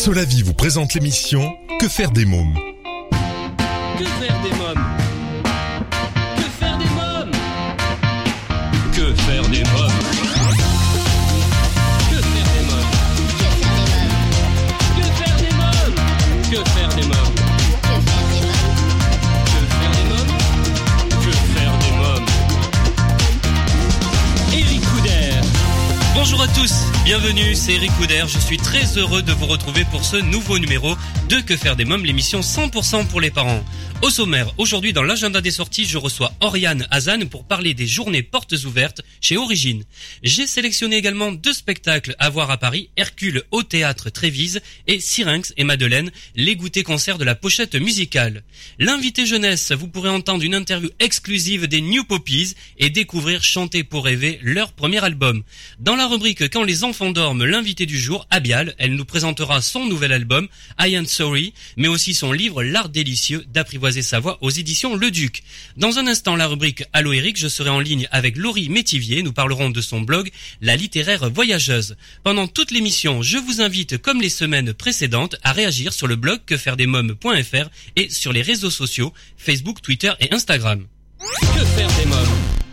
Solavi vous présente l'émission Que faire des mômes Que faire des mômes Que faire des mômes Que faire des mômes Que faire des mômes Que faire des mômes Que faire des mômes Que faire des mômes Que faire des mômes Eric Couder Bonjour à tous, bienvenue, c'est Eric Couder. Je suis très heureux de vous retrouver pour ce nouveau numéro de Que faire des mômes, l'émission 100% pour les parents. Au sommaire, aujourd'hui dans l'agenda des sorties, je reçois Oriane Hazan pour parler des journées portes ouvertes chez Origine. J'ai sélectionné également deux spectacles à voir à Paris, Hercule au théâtre Trévise et Syrinx et Madeleine, les goûters concerts de la pochette musicale. L'invité jeunesse, vous pourrez entendre une interview exclusive des New Poppies et découvrir Chanter pour rêver, leur premier album. Dans la rubrique Quand les enfants dorment, l'invité du jour, Abial, elle nous présentera son nouvel album, I Am Sorry, mais aussi son livre L'art délicieux d'apprivoiser sa voix aux éditions Le Duc. Dans un instant, la rubrique Allo Eric, je serai en ligne avec Laurie Métivier. Nous parlerons de son blog La littéraire voyageuse. Pendant toute l'émission, je vous invite, comme les semaines précédentes, à réagir sur le blog quefairedesmoms.fr et sur les réseaux sociaux Facebook, Twitter et Instagram. Que faire des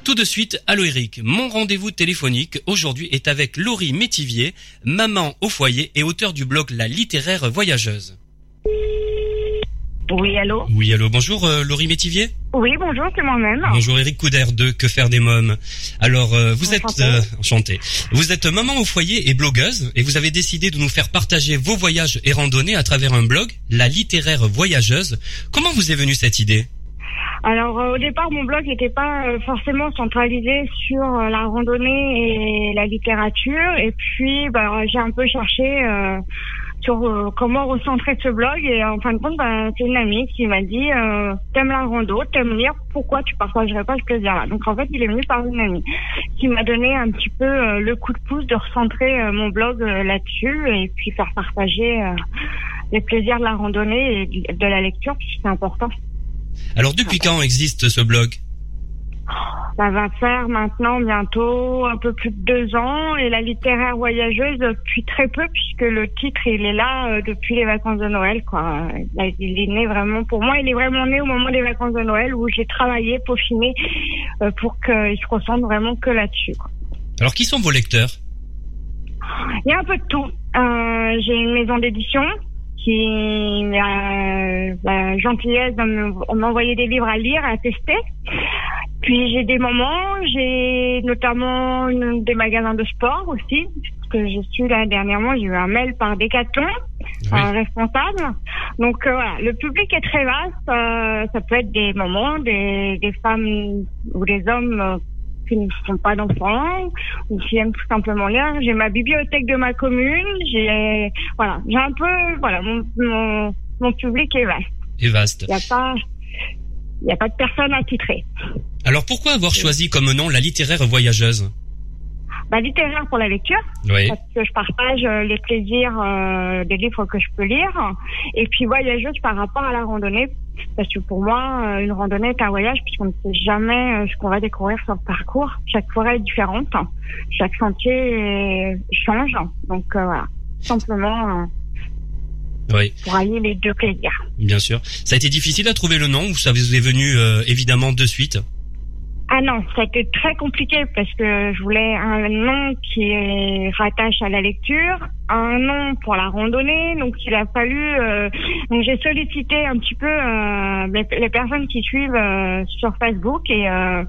tout de suite, Allo Eric, mon rendez-vous téléphonique aujourd'hui est avec Laurie Métivier, maman au foyer et auteur du blog La littéraire voyageuse. Oui, allô? Oui, allô, bonjour euh, Laurie Métivier? Oui, bonjour, c'est moi-même. Bonjour Eric Couder de Que faire des mômes? Alors, euh, vous Enchantée. êtes euh, enchanté. Vous êtes maman au foyer et blogueuse et vous avez décidé de nous faire partager vos voyages et randonnées à travers un blog, La littéraire voyageuse. Comment vous est venue cette idée? Alors, euh, au départ, mon blog n'était pas euh, forcément centralisé sur euh, la randonnée et la littérature. Et puis, bah, j'ai un peu cherché euh, sur euh, comment recentrer ce blog. Et en fin de compte, bah, c'est une amie qui m'a dit euh, T'aimes la rando, t'aimes lire, pourquoi tu partagerais pas ce plaisir-là? Donc, en fait, il est venu par une amie qui m'a donné un petit peu le coup de pouce de recentrer mon blog là-dessus et puis faire partager les plaisirs de la randonnée et de la lecture, puisque c'est important. Alors, depuis quand existe ce blog? Ça va faire maintenant bientôt un peu plus de deux ans et la littéraire voyageuse depuis très peu puisque le titre il est là euh, depuis les vacances de Noël quoi. Il est né vraiment pour moi il est vraiment né au moment des vacances de Noël où j'ai travaillé peaufiné euh, pour qu'il se ressente vraiment que là-dessus. Alors, qui sont vos lecteurs? Il y a un peu de tout. Euh, j'ai une maison d'édition qui a la gentillesse de me- m'envoyer des livres à lire, à tester. Puis j'ai des moments, j'ai notamment une- des magasins de sport aussi, parce que je suis là dernièrement, j'ai eu un mail par Decathlon, un responsable. Donc euh, voilà, le public est très vaste. euh, ça peut être des moments, des, des femmes ou des hommes euh, qui ne font pas d'enfants ou qui aiment tout simplement lire. J'ai ma bibliothèque de ma commune. J'ai voilà, j'ai un peu voilà mon mon, mon public est vaste. Il y a pas il y a pas de personne à titrer. Alors, pourquoi avoir choisi comme nom La littéraire voyageuse? Bah littéraire pour la lecture Oui. parce que je partage euh, les plaisirs euh, des livres que je peux lire. Et puis voyageuse par rapport à la randonnée parce que pour moi euh, une randonnée est un voyage puisqu'on ne sait jamais ce qu'on va découvrir sur le parcours. Chaque forêt est différente. Chaque sentier change. Donc euh, voilà. Simplement euh, Oui, pour allier les deux plaisirs. Bien sûr. Ça a été difficile à trouver le nom ou ça vous est venu euh, évidemment de suite? Ah non, ça a été très compliqué parce que je voulais un nom qui rattache à la lecture, un nom pour la randonnée, donc il a fallu. euh, donc j'ai sollicité un petit peu euh, les, personnes qui suivent euh, sur Facebook et, euh,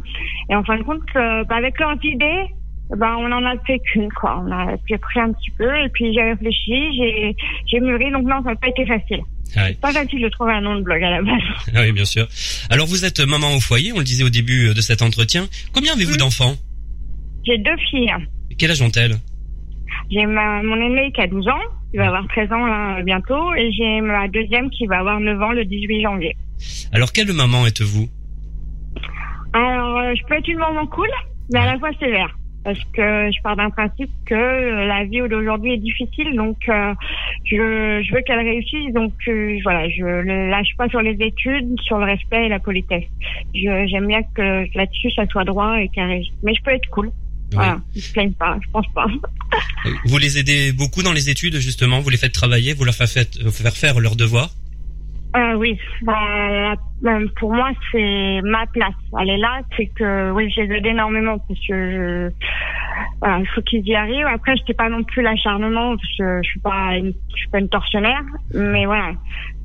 et en fin de compte, euh, bah, avec leurs idées, ben on en a fait qu'une quoi. On a pris un petit peu et puis j'ai réfléchi, j'ai j'ai mûri, donc non, ça n'a pas été facile. Ah oui. Pas facile de trouver un nom de blog à la base. Ah oui, bien sûr. Alors, vous êtes maman au foyer, on le disait au début euh, de cet entretien. Combien avez-vous d'enfants? J'ai deux filles. Quel âge ont-elles? J'ai ma, mon aîné qui a 12 ans, qui va avoir 13 ans là, bientôt, et j'ai ma deuxième qui va avoir 9 ans le 18 janvier. Alors, quelle maman êtes-vous? Alors, euh, je peux être une maman cool, mais à la fois sévère. Parce que je pars d'un principe que la vie d'aujourd'hui est difficile, donc euh, je, je veux qu'elle réussisse. Donc euh, voilà, je ne lâche pas sur les études, sur le respect et la politesse. J'aime bien que là-dessus ça soit droit et carré. Mais je peux être cool. Voilà, ils se plaignent pas, je pense pas. Vous les aidez beaucoup dans les études justement, vous les faites travailler, vous leur faites faire faire leurs devoirs euh, oui, bah, pour moi c'est ma place. Elle est là, c'est que oui, je les aide énormément parce que voilà, il faut qu'ils y arrivent. Après, je pas non plus l'acharnement parce que je suis pas, une, je suis pas une tortionnaire, mais voilà,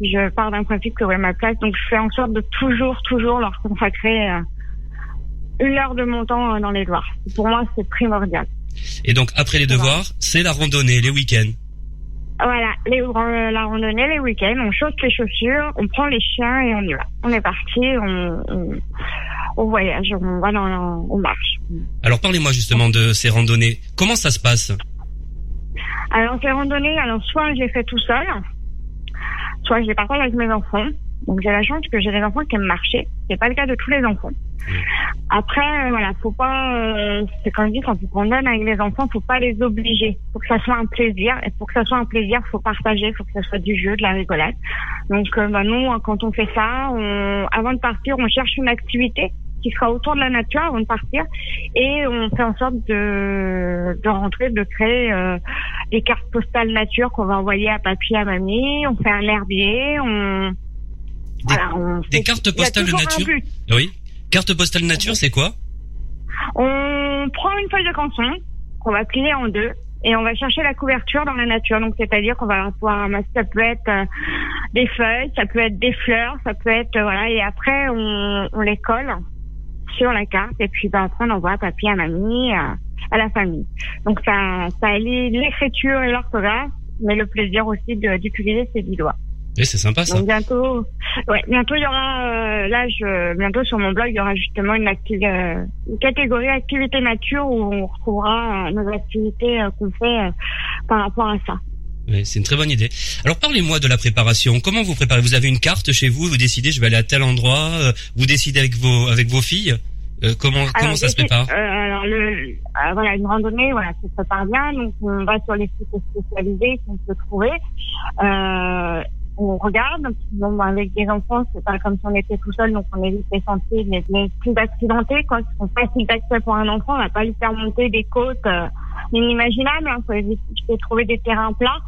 je pars d'un principe que ouais ma place, donc je fais en sorte de toujours, toujours leur consacrer euh, une heure de mon temps dans les devoirs. Pour moi, c'est primordial. Et donc après les devoirs, c'est la randonnée, les week-ends. Voilà, les, euh, la randonnée, les week-ends, on chausse les chaussures, on prend les chiens et on y va. On est parti, on, on, voyage, on va dans, on marche. Alors parlez-moi justement de ces randonnées. Comment ça se passe Alors ces randonnées, alors soit j'ai fait tout seul, soit je les partage avec mes enfants. Donc j'ai la chance que j'ai des enfants qui aiment marcher. C'est pas le cas de tous les enfants. Après, voilà, faut pas, euh, c'est comme je dis, quand on donne avec les enfants, faut pas les obliger. Faut que ça soit un plaisir. Et pour que ça soit un plaisir, faut partager, faut que ça soit du jeu, de la rigolade. Donc, euh, bah, nous, quand on fait ça, on, avant de partir, on cherche une activité qui sera autour de la nature avant de partir et on fait en sorte de, de rentrer, de créer euh, des cartes postales nature qu'on va envoyer à papy, à mamie. On fait un herbier, on des, voilà, on des cartes postales de nature. Oui. Carte postale nature, c'est quoi? On prend une feuille de canson qu'on va plier en deux et on va chercher la couverture dans la nature. Donc c'est-à-dire qu'on va pouvoir ramasser, ça peut être euh, des feuilles, ça peut être des fleurs, ça peut être euh, voilà. Et après on, on, les colle sur la carte et puis ben, après on envoie à papy, à mamie, à, à la famille. Donc ça ça allie l'écriture et l'orthographe, mais le plaisir aussi d'utiliser ses dix doigts. Et c'est sympa ça. Donc bientôt, ouais, bientôt il y aura, euh, là, je, bientôt sur mon blog, il y aura justement une, euh, une catégorie activité nature où on retrouvera euh, nos activités qu'on fait par rapport à ça. Oui, c'est une très bonne idée. Alors parlez-moi de la préparation. Comment vous préparez? Vous avez une carte chez vous, vous décidez je vais aller à tel endroit, vous décidez avec vos avec vos filles. comment comment ça se prépare? Alors le, voilà une randonnée, voilà, ça se prépare bien. Donc on va sur les sites spécialisés qu'on peut trouver. On regarde. Bon, avec des enfants, c'est pas comme si on était tout seul, donc on évite les sentiers les, plus accidentés, quoi, qui sont faciles d'accès pour un enfant. On va pas lui faire monter des côtes euh, inimaginables. Hein. faut éviter trouver des terrains plats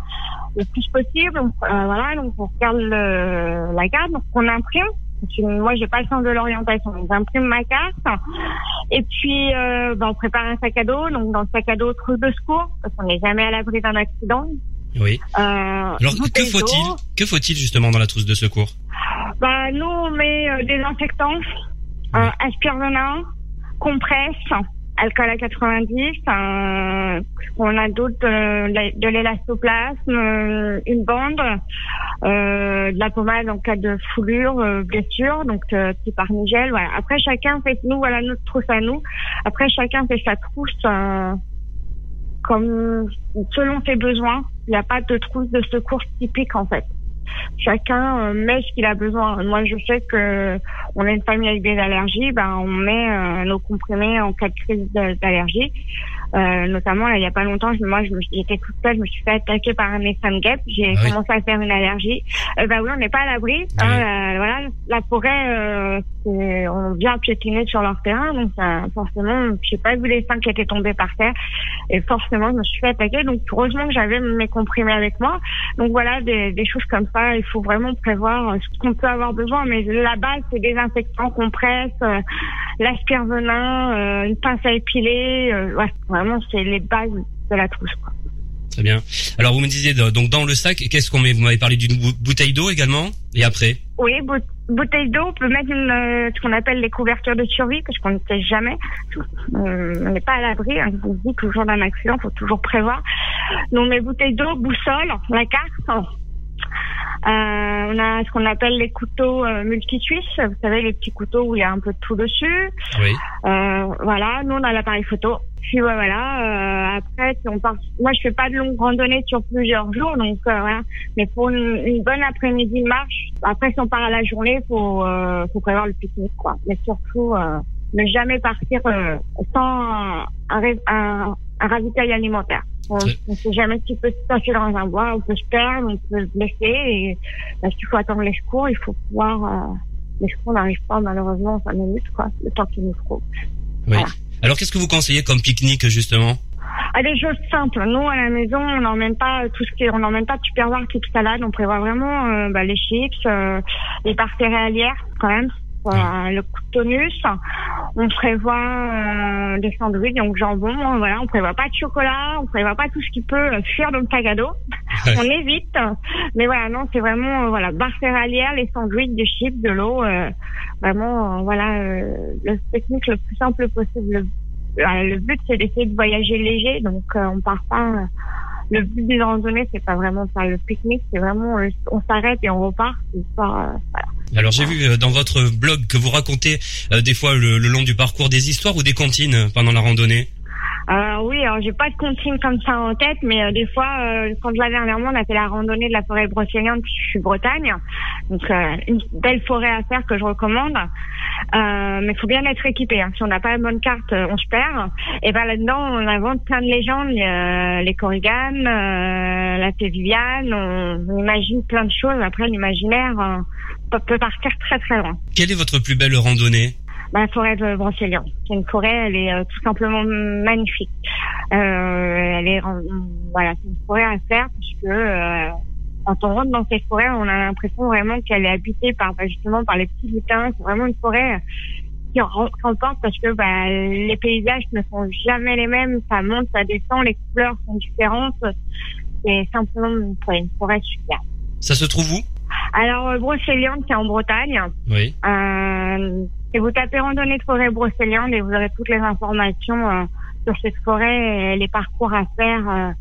le plus possible. Euh, voilà, donc on regarde le, la carte, donc on imprime. Moi, j'ai pas le sens de l'orientation. Donc, j'imprime ma carte. Et puis, euh, ben, on prépare un sac à dos. Donc, dans le sac à dos, trousse de secours, parce qu'on n'est jamais à l'abri d'un accident. Oui. Euh, Alors que faut-il Que faut-il justement dans la trousse de secours Bah nous on met euh, des inspectants, euh, aspire-venin, compresse, alcool à 90, euh, on a d'autres euh, de l'élastoplasme, une bande, de la pommade en cas de foulure, blessure, donc type armigel. Voilà. Après chacun fait nous voilà notre trousse à nous. Après chacun fait sa trousse comme selon ses besoins. Il n'y a pas de trousse de secours typique en fait. Chacun euh, met ce qu'il a besoin. Moi, je sais que on est une famille avec des allergies, ben on met euh, nos comprimés en cas de crise d'allergie. Euh, notamment, là, il y a pas longtemps, je, moi, j'étais toute seule, je me suis fait attaquer par un médecin guêpe, j'ai ah commencé à faire une allergie. Euh, bah oui, on n'est pas à l'abri. Hein, euh, voilà, la forêt, euh, on vient piétiner sur leur terrain, donc forcément, je sais pas vu les seins qui étaient tombés par terre, et forcément, je me suis fait attaquer. Donc, heureusement que j'avais mes comprimés avec moi. Donc voilà, des, des choses comme ça, il faut vraiment prévoir ce qu'on peut avoir besoin. Mais la base, c'est désinfectant, compresse, l'aspire-venin, une pince à épiler, ouais, vraiment, c'est les bases de la trousse. Quoi. Très bien. Alors vous me disiez donc dans le sac, qu'est-ce qu'on met? Vous m'avez parlé d'une bouteille d'eau également, et après? Oui, bouteille d'eau. On peut mettre une, euh, ce qu'on appelle les couvertures de survie, parce qu'on ne sait jamais. Euh, on n'est pas à l'abri. Hein, on dit toujours d'un accident, faut toujours prévoir. Donc mes bouteilles d'eau, boussole, la carte. Euh, on a ce qu'on appelle les couteaux euh, multi-suisses, vous savez les petits couteaux où il y a un peu de tout dessus. Oui. Euh, voilà, nous on a l'appareil photo. Puis ouais, voilà. Euh, après, si on part, moi je fais pas de longues randonnées sur plusieurs jours, donc euh, voilà. Mais pour une, bonne après-midi de marche, après si on part à la journée, faut faut prévoir le pique-nique quoi. Mais surtout ne jamais partir sans un, un, un ravitail alimentaire. On ne sait jamais ce qui peut se passer dans un bois. On peut se perdre, on peut se blesser. Et parce qu'il faut attendre les secours, il faut pouvoir. Euh, les secours n'arrivent pas malheureusement en 5 minutes, quoi, le temps qu'il nous faut. Oui. Alors qu'est-ce que vous conseillez comme pique-nique justement? Ah, des choses simples. Nous, à la maison, on n'emmène pas tout ce qui on n'emmène pas de tupperware, type salade. On prévoit vraiment euh, bah, les chips, euh, les barres céréalières, quand même. Voilà, le tonus. On prévoit euh, des sandwichs, donc jambon. Voilà, on prévoit pas de chocolat, on prévoit pas tout ce qui peut fuir dans le sac à dos. on évite. Mais voilà, non, c'est vraiment euh, voilà barres céréalières, les sandwichs, des chips, de l'eau. Euh, vraiment, voilà, le technique le plus simple possible. Le, but, c'est d'essayer de voyager léger, donc on part pas le but des randonnées, c'est pas vraiment faire le pique-nique, c'est vraiment on s'arrête et on repart. voilà. Alors j'ai vu euh, dans votre blog que vous racontez euh, des fois le, long du parcours des histoires ou des comptines pendant la randonnée? Euh, oui, alors j'ai pas de comptine comme ça en tête, mais euh, des fois, euh, quand là dernièrement, on a fait la randonnée de la forêt brocéliande, je suis Bretagne, donc une belle forêt à faire que je recommande. mais il faut bien être équipé. Hein. Si on n'a pas la bonne carte, on se perd. Et ben là-dedans, on invente plein de légendes, les corriganes, la fée Viviane, on, imagine plein de choses. Après, l'imaginaire peut partir très très loin. Quelle est votre plus belle randonnée? La forêt de Brocéliande. C'est une forêt, elle est euh, tout simplement magnifique. Euh, elle est, voilà, c'est une forêt à faire puisque euh, quand on rentre dans cette forêt, on a l'impression vraiment qu'elle est habitée par bah, justement par les petits lutins. C'est vraiment une forêt qui remporte parce que bah, les paysages ne sont jamais les mêmes. Ça monte, ça descend, les couleurs sont différentes. C'est simplement une, une forêt super. Ça se trouve où? Alors, Brocéliande, c'est en Bretagne. Oui. Euh, et vous tapez randonnée de forêt Brocéliande et vous aurez toutes les informations euh, sur cette forêt et les parcours à faire, euh,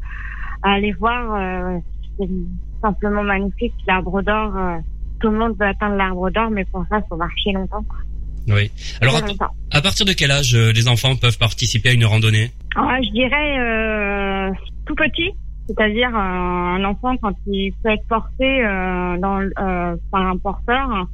à aller voir. Euh, c'est simplement magnifique. L'arbre d'or, tout le monde veut atteindre l'arbre d'or, mais pour ça, il faut marcher longtemps. Oui. Alors, à, partir de quel âge les enfants peuvent participer à une randonnée? Ah, Je dirais tout petit. C'est-à-dire un enfant quand il peut être porté dans, par un porteur,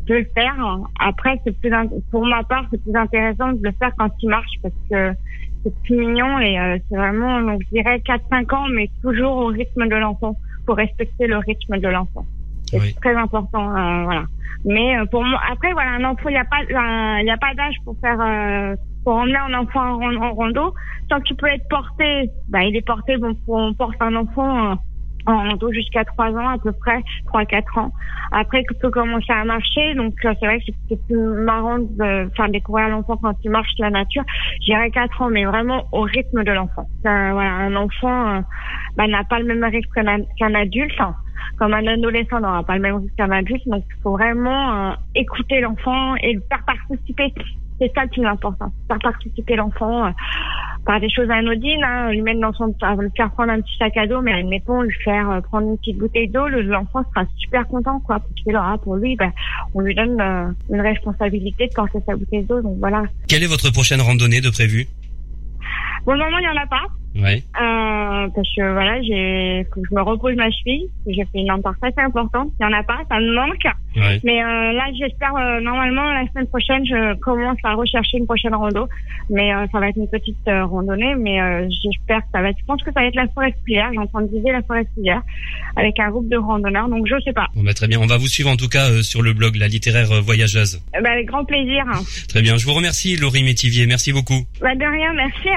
peut le faire. Après, c'est plus pour ma part, c'est plus intéressant de le faire quand il marche parce que c'est plus mignon et euh, c'est vraiment, donc je dirais 4-5 ans, mais toujours au rythme de l'enfant, pour respecter le rythme de l'enfant. C'est très important, euh, voilà. Mais euh, pour moi, après voilà, un enfant, il n'y a pas, il y a pas d'âge pour faire, pour emmener un enfant en, en, rando. Tant qu'il peut être porté, bah il est porté. Bon, on porte un enfant en rando jusqu'à 3 ans à peu près, 3-4 ans. Après, il peut commencer à marcher, donc euh, c'est vrai que c'est plus marrant de faire découvrir l'enfant quand il marche la nature. J'irai 4 ans, mais vraiment au rythme de l'enfant. voilà, un enfant euh, bah, n'a pas le même rythme qu'un adulte. comme un adolescent n'aura pas le même rythme qu'un adulte, donc il faut vraiment euh, écouter l'enfant et le faire participer. C'est ça le plus important, faire participer l'enfant par des choses anodines, hein, lui mettre dans son, lui faire prendre un petit sac à dos, mais admettons lui faire euh, prendre une petite bouteille d'eau, l'enfant sera super content, quoi, parce qu'il aura pour lui, ben, on lui donne euh, une responsabilité de porter sa bouteille d'eau, donc voilà. Quelle est votre prochaine randonnée de prévu Bon, moment, il y en a pas. Euh, parce que voilà, j'ai, faut que je me repose ma cheville. J'ai fait une entorse assez importante. Il y en a pas, ça me manque. Mais euh, là, j'espère euh, normalement la semaine prochaine, je commence à rechercher une prochaine rando. Mais ça va être une petite randonnée. Mais j'espère que ça va être. Je pense que ça va être la forêt J'ai J'entends viser la forêt avec un groupe de randonneurs. Donc je sais pas. Bon, bah, très bien. On va vous suivre en tout cas sur le blog La littéraire voyageuse. Bah, avec grand plaisir. Très bien. Je vous remercie, Laurie Métivier. Merci beaucoup. Bah, de rien. Merci.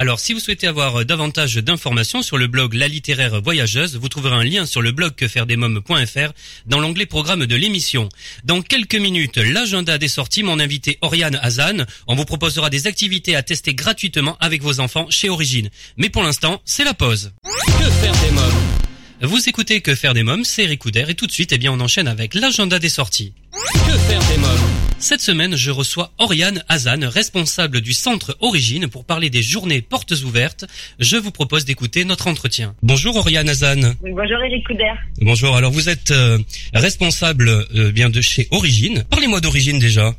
Alors, si vous souhaitez avoir davantage d'informations sur le blog La Littéraire Voyageuse, vous trouverez un lien sur le blog quefairedesmoms.fr dans l'onglet programme de l'émission. Dans quelques minutes, l'agenda des sorties, mon invité Oriane Hazan, on vous proposera des activités à tester gratuitement avec vos enfants chez Origine. Mais pour l'instant, c'est la pause. Que faire des mômes? Vous écoutez Que faire des mômes, c'est Eric et tout de suite, eh bien, on enchaîne avec l'agenda des sorties. Que faire des mômes? Cette semaine, je reçois Oriane Hazan, responsable du centre Origine, pour parler des journées portes ouvertes. Je vous propose d'écouter notre entretien. Bonjour Oriane Hazan. Bonjour Eric Couder. Bonjour, alors vous êtes euh, responsable euh, bien de chez Origine. Parlez-moi d'Origine déjà.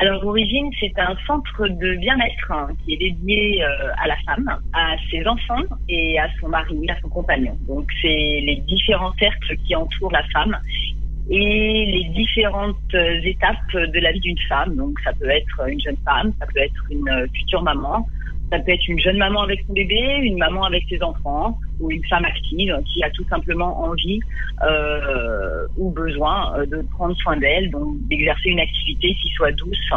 Alors Origine, c'est un centre de bien-être hein, qui est dédié euh, à la femme, à ses enfants et à son mari, à son compagnon. Donc c'est les différents cercles qui entourent la femme et les différentes étapes de la vie d'une femme. Donc ça peut être une jeune femme, ça peut être une future maman, Ça peut être une jeune maman avec son bébé, une maman avec ses enfants, ou une femme active qui a tout simplement envie euh, ou besoin euh, de prendre soin d'elle, donc d'exercer une activité qui soit douce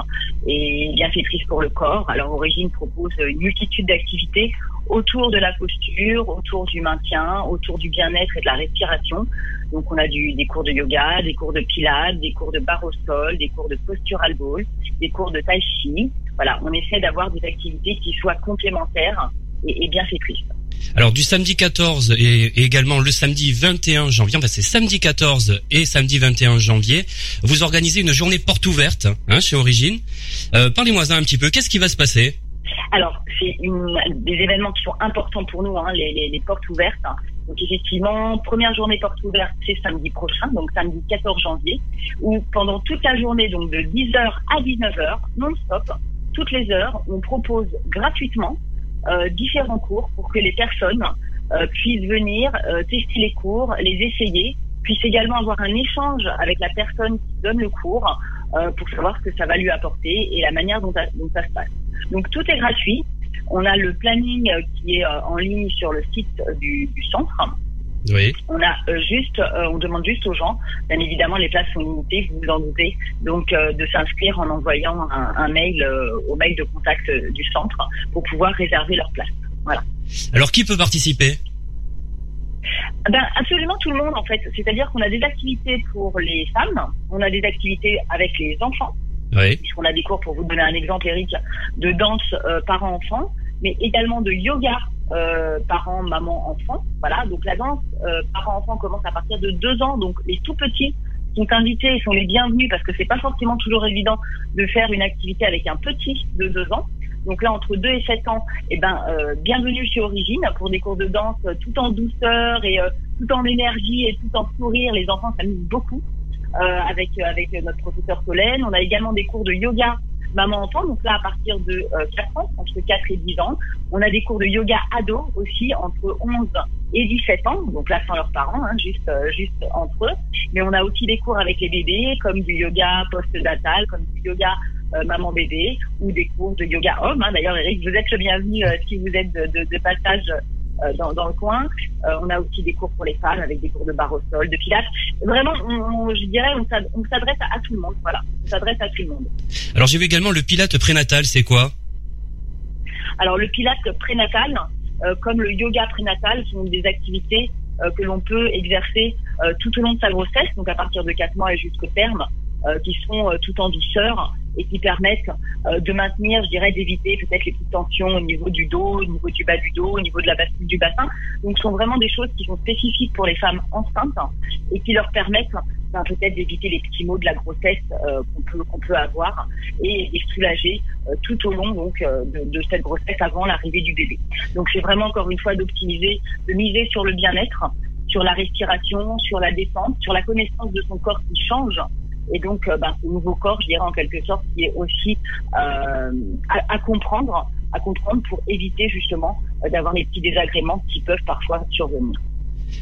et bienfaitrice pour le corps. Alors Origine propose une multitude d'activités autour de la posture, autour du maintien, autour du bien-être et de la respiration. Donc on a du, des cours de yoga, des cours de pilates, des cours de barre au sol, des cours de postural ball, des cours de tai chi. Voilà, on essaie d'avoir des activités qui soient complémentaires et, et bienfaitrices. Alors du samedi 14 et, également le samedi 21 janvier, enfin c'est samedi 14 et samedi 21 janvier, vous organisez une journée porte ouverte hein, chez Origine. Euh, Parlez-moi un petit peu, qu'est-ce qui va se passer? Alors, c'est des événements qui sont importants pour nous, hein, les, les, les, portes ouvertes. Donc effectivement, première journée porte ouverte, c'est samedi prochain, donc samedi 14 janvier, où pendant toute la journée, donc de 10h à 19h, non-stop, toutes les heures, on propose gratuitement euh, différents cours pour que les personnes euh, puissent venir euh, tester les cours, les essayer, puissent également avoir un échange avec la personne qui donne le cours pour savoir ce que ça va lui apporter et la manière dont, ça se passe. Donc tout est gratuit. On a le planning qui est en ligne sur le site du, du centre. Oui. On a juste, on demande juste aux gens, bien évidemment les places sont limitées, vous vous en doutez, donc de s'inscrire en envoyant un, un mail au mail de contact du centre pour pouvoir réserver leur place. Voilà. Alors qui peut participer? Ben, absolument tout le monde en fait. C'est-à-dire qu'on a des activités pour les femmes, on a des activités avec les enfants, oui. puisqu'on a des cours, pour vous donner un exemple, Eric, de danse euh, parents-enfants, mais également de yoga euh, parents, maman, enfants. Voilà, donc la danse euh, parents-enfants commence à partir de deux ans, donc les tout petits sont invités et sont les bienvenus parce que c'est pas forcément toujours évident de faire une activité avec un petit de deux ans. Donc là, entre 2 et 7 ans, eh ben, euh, bienvenue chez Origine pour des cours de danse tout en douceur et tout en énergie et tout en sourire. Les enfants s'amusent beaucoup avec avec notre professeur Solène. On a également des cours de yoga maman-enfant, donc là à partir de 4 ans, entre 4 et 10 ans. On a des cours de yoga ado aussi entre 11 et 17 ans, donc là sans leurs parents, hein, juste juste entre eux. Mais on a aussi des cours avec les bébés, comme du yoga post-datal, comme du yoga euh, maman bébé ou des cours de yoga homme. Hein. D'ailleurs, Eric, vous êtes le bienvenu euh, si vous êtes de, de, de passage euh, dans, dans, le coin. on a aussi des cours pour les femmes avec des cours de barre au sol, de pilates. Vraiment, on, je dirais, on s'adresse à, à, tout le monde. Voilà, on s'adresse à tout le monde. Alors, j'ai vu également le pilate prénatal. C'est quoi? Alors, le pilate prénatal, comme le yoga prénatal, sont des activités que l'on peut exercer tout au long de sa grossesse, donc à partir de 4 mois et jusqu'au terme, qui sont tout en douceur et qui permettent euh, de maintenir, je dirais, d'éviter peut-être les petites tensions au niveau du dos, au niveau du bas du dos, au niveau de la bascule du bassin. Donc, ce sont vraiment des choses qui sont spécifiques pour les femmes enceintes et qui leur permettent ben, peut-être d'éviter les petits maux de la grossesse euh, qu'on peut avoir et, et soulager euh, tout au long donc de, de, cette grossesse avant l'arrivée du bébé. Donc, c'est vraiment encore une fois d'optimiser, de miser sur le bien-être sur la respiration, sur la défense, sur la connaissance de son corps qui change et donc, euh, ben, ce nouveau corps, je dirais en quelque sorte, qui est aussi euh, à, à, comprendre, à comprendre pour éviter justement euh, d'avoir les petits désagréments qui peuvent parfois survenir.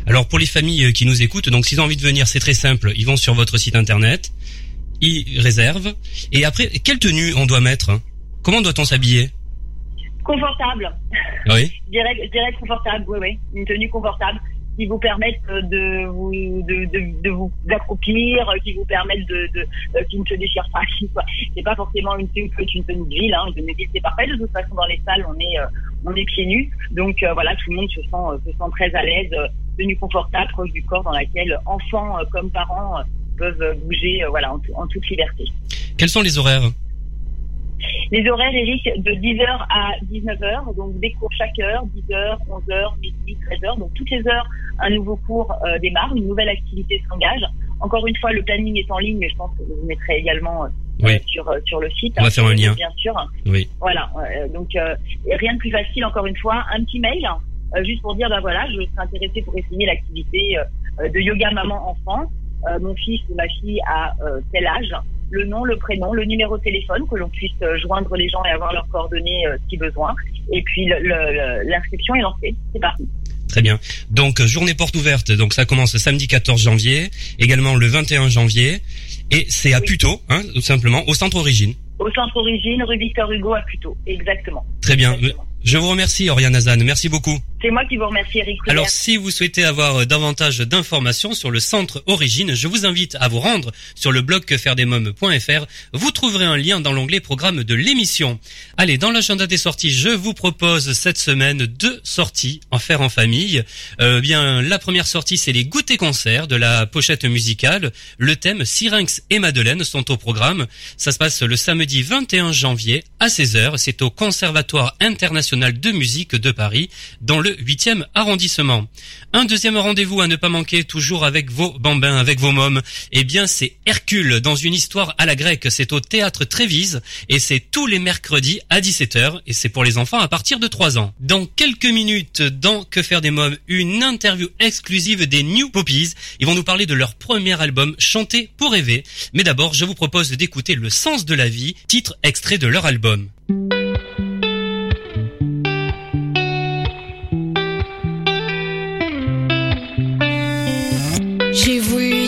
Alors pour les familles qui nous écoutent, donc s'ils ont envie de venir, c'est très simple. Ils vont sur votre site internet, ils réservent, et après, quelle tenue on doit mettre Comment doit-on s'habiller? Confortable. Oui? je, dirais, je dirais confortable, oui, oui. Une tenue confortable qui vous permettent de vous de, accroupir, qui vous permettent de, euh, qui ne se déchirent pas. C'est pas forcément une tenue une de ville. Hein. Une tenue de ville c'est parfait. De toute façon dans les salles on est euh, on est pieds nus, donc euh, voilà tout le monde se sent se sent très à l'aise, tenue confortable, proche du corps dans laquelle enfants comme parents peuvent bouger voilà en toute liberté. Quels sont les horaires? Les horaires, Eric, de 10h à 19h, donc des cours chaque heure, 10h, 11h, midi, 13h. Donc toutes les heures, un nouveau cours euh, démarre, une nouvelle activité s'engage. Encore une fois, le planning est en ligne, mais je pense que vous mettrez également euh, oui. sur euh, sur le site. On va faire un lien. Bien sûr. Oui. Voilà. donc rien de plus facile. Encore une fois, un petit mail juste pour dire bah voilà, je serais intéressée pour essayer l'activité de yoga maman enfant. mon fils ou ma fille a tel âge le nom, le prénom, le numéro de téléphone, que l'on puisse euh, joindre les gens et avoir leurs coordonnées euh, si besoin. Et puis l'inscription est lancée. C'est parti. Très bien. Donc journée porte ouverte. Donc ça commence samedi 14 janvier, également le 21 janvier, et c'est à oui. Puteaux, hein, tout simplement, au centre Origine. Au centre Origine, rue Victor Hugo à Puteaux, exactement. Très bien. Exactement. Je vous remercie, Oriane Azan. Merci beaucoup. C'est moi qui vous remercie, Eric. Alors, si vous souhaitez avoir euh, davantage d'informations sur le centre Origine, je vous invite à vous rendre sur le blog quefairedesmoms.fr. Vous trouverez un lien dans l'onglet programme de l'émission. Allez, dans l'agenda des sorties, je vous propose cette semaine deux sorties en faire en famille. Euh, bien, la première sortie, c'est les goûters concerts de la pochette musicale. Le thème Syrinx et Madeleine sont au programme. Ça se passe le samedi 21 janvier à 16h. C'est au Conservatoire international de musique de Paris, dans le 8e arrondissement. Un deuxième rendez-vous à ne pas manquer, toujours avec vos bambins, avec vos mômes. Eh bien, c'est Hercule, dans une histoire à la grecque. C'est au théâtre Trévise, et c'est tous les mercredis à 17h, et c'est pour les enfants à partir de 3 ans. Dans quelques minutes, dans Que faire des mômes, une interview exclusive des New Poppies. Ils vont nous parler de leur premier album, Chanter pour rêver. Mais d'abord, je vous propose d'écouter Le sens de la vie, titre extrait de leur album. J'ai voulu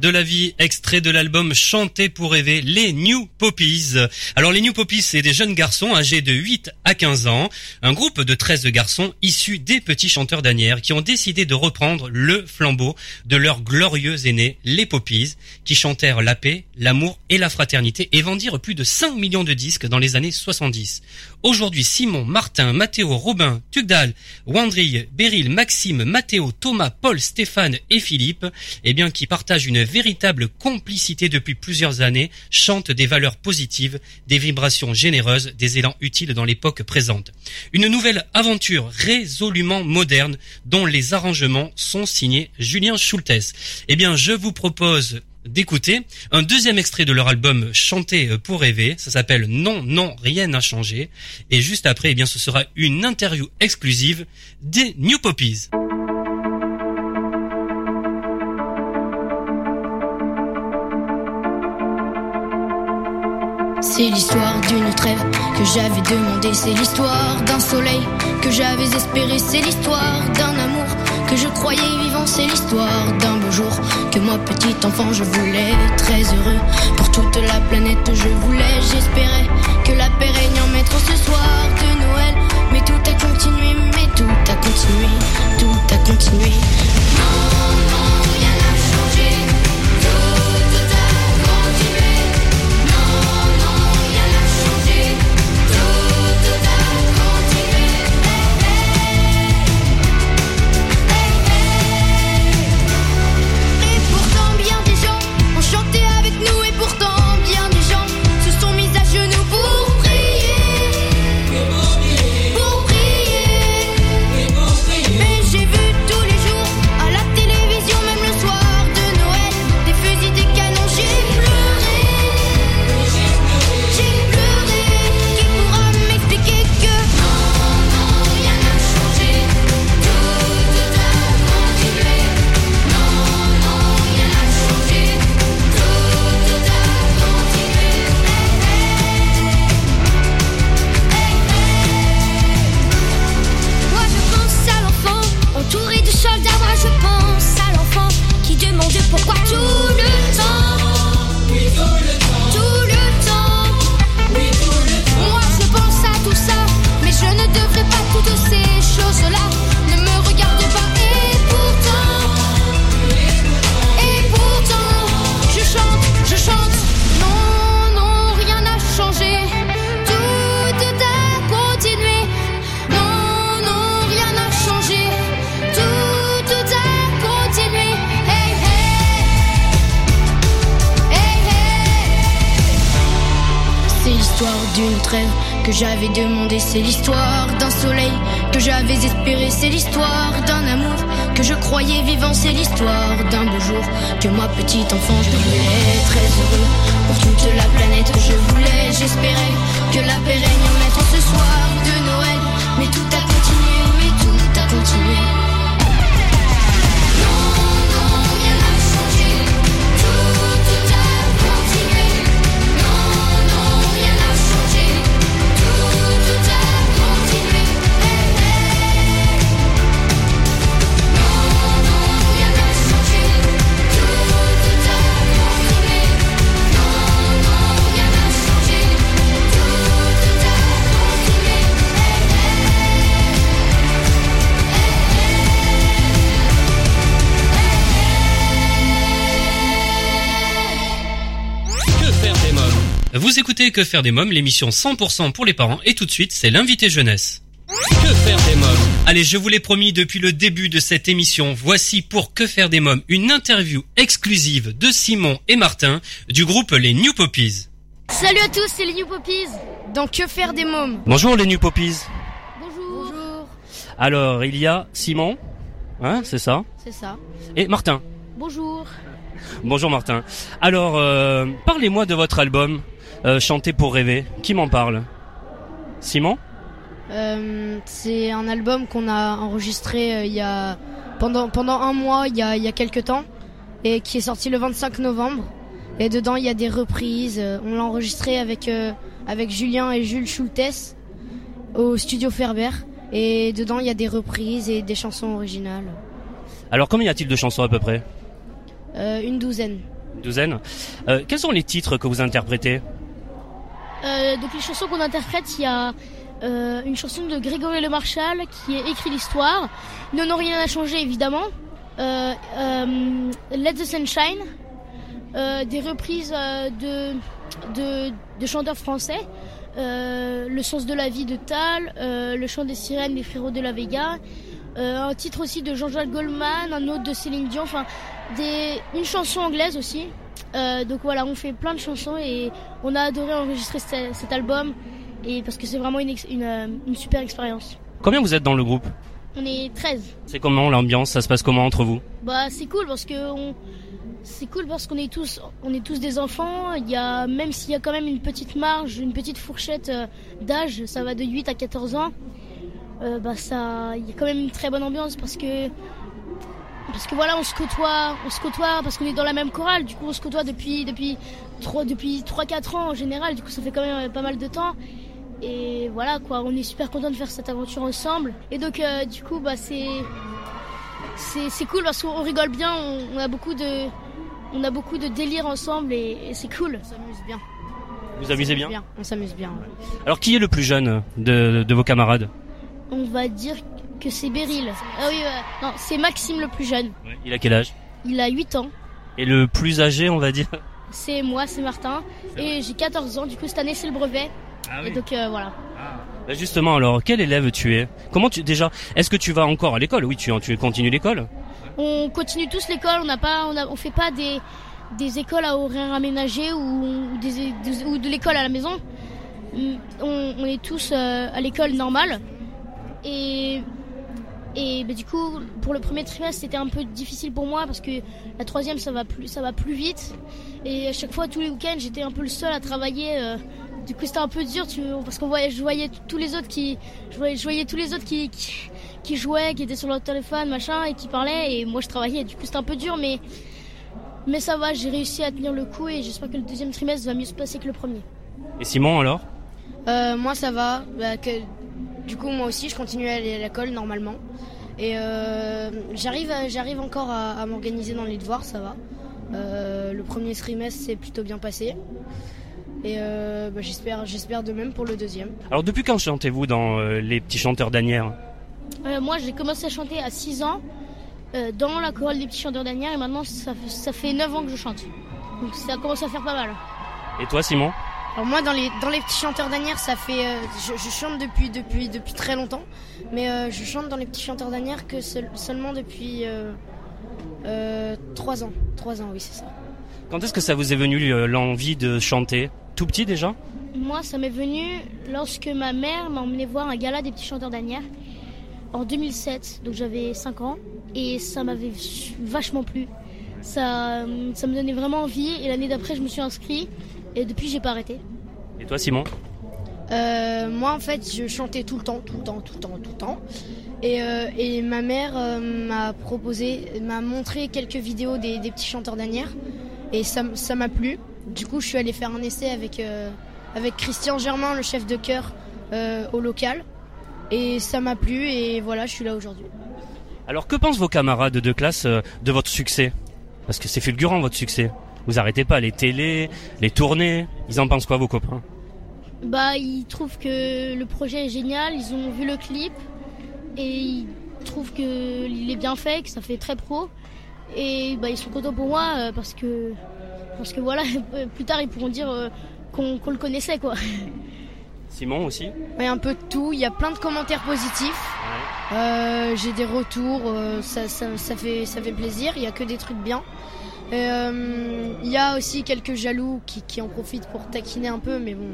de la vie, extrait de l'album Chanter pour rêver, les New Poppies. Alors les New Poppies, c'est des jeunes garçons âgés de 8 à 15 ans, un groupe de 13 garçons issus des petits chanteurs d'Anières qui ont décidé de reprendre le flambeau de leurs glorieux aînés, les Poppies, qui chantèrent la paix, l'amour et la fraternité et vendirent plus de 5 millions de disques dans les années 70. Aujourd'hui, Simon, Martin, Mathéo, Robin, Tugdal, Wandrille, Beryl, Maxime, Mathéo, Thomas, Paul, Stéphane et Philippe, eh bien, qui partagent une véritable complicité depuis plusieurs années chantent des valeurs positives, des vibrations généreuses, des élans utiles dans l'époque présente. Une nouvelle aventure résolument moderne dont les arrangements sont signés Julien Schultes. Eh bien, je vous propose d'écouter un deuxième extrait de leur album Chanter pour rêver. Ça s'appelle Non, non, rien n'a changé. Et juste après, eh bien, ce sera une interview exclusive des New Poppies. C'est l'histoire d'une trêve que j'avais demandé, c'est l'histoire d'un soleil que j'avais espéré, c'est l'histoire d'un amour que je croyais vivant, c'est l'histoire d'un beau jour que moi petit enfant je voulais très heureux pour toute la planète je voulais, j'espérais que la paix règne en maître ce soir de Noël, mais tout a continué, mais tout a continué, tout a continué. C'est l'histoire Vous écoutez Que faire des mômes, l'émission 100% pour les parents, et tout de suite, c'est l'invité jeunesse. Que faire des mômes Allez, je vous l'ai promis depuis le début de cette émission, voici pour Que faire des mômes une interview exclusive de Simon et Martin du groupe Les New Poppies. Salut à tous, c'est les New Poppies. Dans Que faire des mômes Bonjour les New Poppies. Bonjour. Bonjour. Alors, il y a Simon, hein, c'est ça, C'est ça. et Martin. Bonjour. Bonjour Martin. Alors, euh, parlez-moi de votre album euh, Chanter pour rêver. Qui m'en parle? Simon? Euh, c'est un album qu'on a enregistré euh, il y a pendant pendant un mois il y a il y a quelques temps et qui est sorti le 25 novembre. Et dedans il y a des reprises. On l'a enregistré avec avec Julien et Jules Schultes au studio Ferber. Et dedans il y a des reprises et des chansons originales. Alors, combien y a-t-il de chansons à peu près? Euh, une douzaine. Une douzaine? Euh, quels sont les titres que vous interprétez? Euh, donc les chansons qu'on interprète, il y a euh, une chanson de Grégory Le Marchal qui écrit l'histoire. Non, non, rien n'a changé évidemment. Euh, Let the Sunshine, des reprises de, chanteurs français. Le sens de la vie de Tal, le chant des sirènes des frérots de la Vega, un titre aussi de Jean-Jacques Goldman, un autre de Céline Dion, enfin des, une chanson anglaise aussi. Euh, donc voilà, on fait plein de chansons et on a adoré enregistrer cet, cet album et parce que c'est vraiment une, euh, une super expérience. Combien vous êtes dans le groupe On est 13. C'est comment l'ambiance Ça se passe comment entre vous? Bah c'est cool parce que on... c'est cool parce qu'on est tous on est tous des enfants. Il y a même s'il y a quand même une petite marge, une petite fourchette euh, d'âge, ça va de 8 à 14 ans. Euh, bah ça il y a quand même une très bonne ambiance parce que parce que voilà on se côtoie on se côtoie parce qu'on est dans la même chorale. Du coup on se côtoie depuis depuis 3 depuis 3 4 ans en général. Du coup ça fait quand même euh, pas mal de temps. Et voilà quoi. On est super content de faire cette aventure ensemble. Et donc euh, du coup bah c'est c'est c'est cool parce qu'on rigole bien. On, on a beaucoup de on a beaucoup de délire ensemble et, et c'est cool. On s'amuse bien. Vous amusez bien On s'amuse bien. Alors qui est le plus jeune de, de vos camarades? On va dire que c'est Beryl. Ah oui non c'est Maxime le plus jeune. Il a quel âge? Il a 8 ans. Et le plus âgé, on va dire? C'est moi c'est Martin. Et j'ai 14 ans. Du coup cette année c'est le brevet. Ah et donc euh, voilà. Bah, Justement, alors, quel élève tu es? Comment tu déjà Est-ce que tu vas encore à l'école? Oui, tu, tu continues l'école. on continue tous l'école. On n'a pas on, a, on fait pas des des écoles à horaires aménagés ou, ou des, des- ou de l'école à la maison. Mm, on, on est tous euh, à l'école normale et et bah, du coup pour le premier trimestre c'était un peu difficile pour moi parce que la troisième ça va plus ça va plus vite. Et à chaque fois tous les week-ends j'étais un peu le seul à travailler euh, du coup c'était un peu dur tu, parce qu'on voyait je voyais tous les autres qui je voyais, je voyais tous les autres qui, qui qui jouaient qui étaient sur leur téléphone machin et qui parlaient et moi je travaillais. Du coup c'était un peu dur mais mais ça va j'ai réussi à tenir le coup et j'espère que le deuxième trimestre va mieux se passer que le premier. Et Simon, alors? Euh, moi ça va. Bah, que, du coup moi aussi je continue à aller à l'école normalement. Et euh, j'arrive encore à, à m'organiser dans les devoirs, ça va. Euh, le premier trimestre s'est plutôt bien passé. Et euh, bah, j'espère j'espère de même pour le deuxième. Alors, depuis quand chantez-vous dans euh, Les Petits Chanteurs d'Anières? Euh, moi, j'ai commencé à chanter à 6 ans euh, dans la chorale des petits chanteurs d'Anières et maintenant ça, fait- ça fait 9 ans que je chante. Donc ça commence à faire pas mal. Et toi, Simon? Alors moi dans les dans les petits chanteurs d'Anières ça fait euh, je, je chante depuis depuis depuis très longtemps mais euh, je chante dans les petits chanteurs d'Anières que seul- seulement depuis euh, euh, 3 ans. 3 ans oui c'est ça. Quand est-ce que ça vous est venu euh, l'envie de chanter? Tout petit déjà? Moi, ça m'est venu lorsque ma mère m'a emmené voir un gala des petits chanteurs d'Anières en 2007. Donc j'avais 5 ans et ça m'avait vachement plu. Ça, ça me donnait vraiment envie et l'année d'après, je me suis inscrit et depuis, j'ai pas arrêté. Et toi, Simon Euh, moi, en fait, je chantais tout le temps, tout le temps, tout le temps, tout le temps. Et, euh, et ma mère euh, m'a proposé, m'a montré quelques vidéos des, des petits chanteurs d'Anières. Et ça m'a plu. Du coup, je suis allée faire un essai avec, avec Christian Germain, le chef de chœur, au local. Et ça m'a plu et voilà, je suis là aujourd'hui. Alors, que pensent vos camarades de classe de votre succès? Parce que c'est fulgurant, votre succès. Vous arrêtez pas les télés, les tournées. Ils en pensent quoi, vos copains? Bah, ils trouvent que le projet est génial, ils ont vu le clip et ils trouvent que il est bien fait, que ça fait très pro. Et bah, ils sont contents pour moi euh, parce que parce que voilà, plus tard ils pourront dire euh, qu'on le connaissait quoi. Simon aussi? Ouais, un peu de tout. Il y a plein de commentaires positifs. Euh, J'ai des retours. euh, ça, ça, ça fait, ça fait plaisir. Il y a que des trucs bien. Et, euh, Il y a aussi quelques jaloux qui, qui en profitent pour taquiner un peu, mais bon,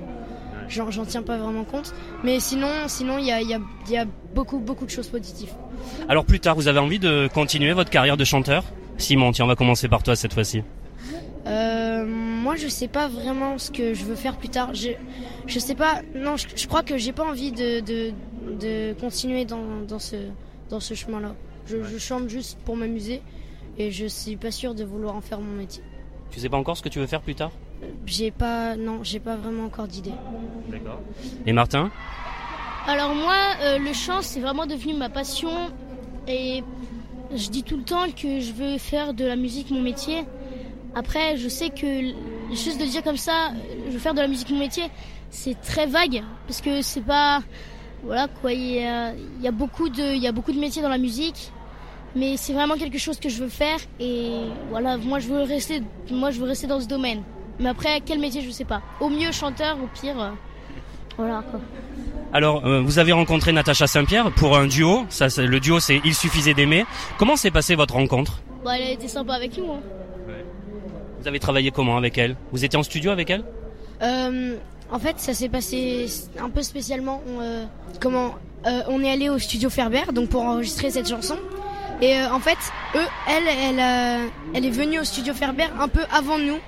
j'en j'en tiens pas vraiment compte. Mais sinon, sinon il y a, il y, a, il y a beaucoup, beaucoup de choses positives. Alors, plus tard, vous avez envie de continuer votre carrière de chanteur? Simon, tiens, on va commencer par toi cette fois-ci. Euh, moi, je sais pas vraiment ce que je veux faire plus tard. Je, je sais pas. Non, je, je crois que j'ai pas envie de, de, de continuer dans, dans ce, dans ce chemin-là. Je, je chante juste pour m'amuser et je suis pas sûre de vouloir en faire mon métier. Tu sais pas encore ce que tu veux faire plus tard? J'ai pas, non, j'ai pas vraiment encore d'idée. D'accord. Et Martin? Alors moi, euh, le chant c'est vraiment devenu ma passion et je dis tout le temps que je veux faire de la musique mon métier. Après, je sais que juste de dire comme ça, euh, je veux faire de la musique mon métier, c'est très vague parce que c'est pas voilà quoi. Il y a, il y a beaucoup de il y a beaucoup de métiers dans la musique, mais c'est vraiment quelque chose que je veux faire et voilà. Moi, je veux rester moi je veux rester dans ce domaine. Mais après, quel métier, je sais pas. Au mieux chanteur, au pire, euh, Voilà quoi. Alors, euh, vous avez rencontré Natacha Saint-Pierre pour un duo. Ça, c'est- le duo, c'est Il suffisait d'aimer. Comment s'est passée votre rencontre? Bah, elle a été sympa avec nous. Hein. Vous avez travaillé comment avec elle? Vous étiez en studio avec elle? Euh, en fait, ça s'est passé un peu spécialement. On, comment On est allé au studio Ferber, donc pour enregistrer cette chanson. Et euh, en fait, eux, elle, elle, euh, elle est venue au studio Ferber un peu avant nous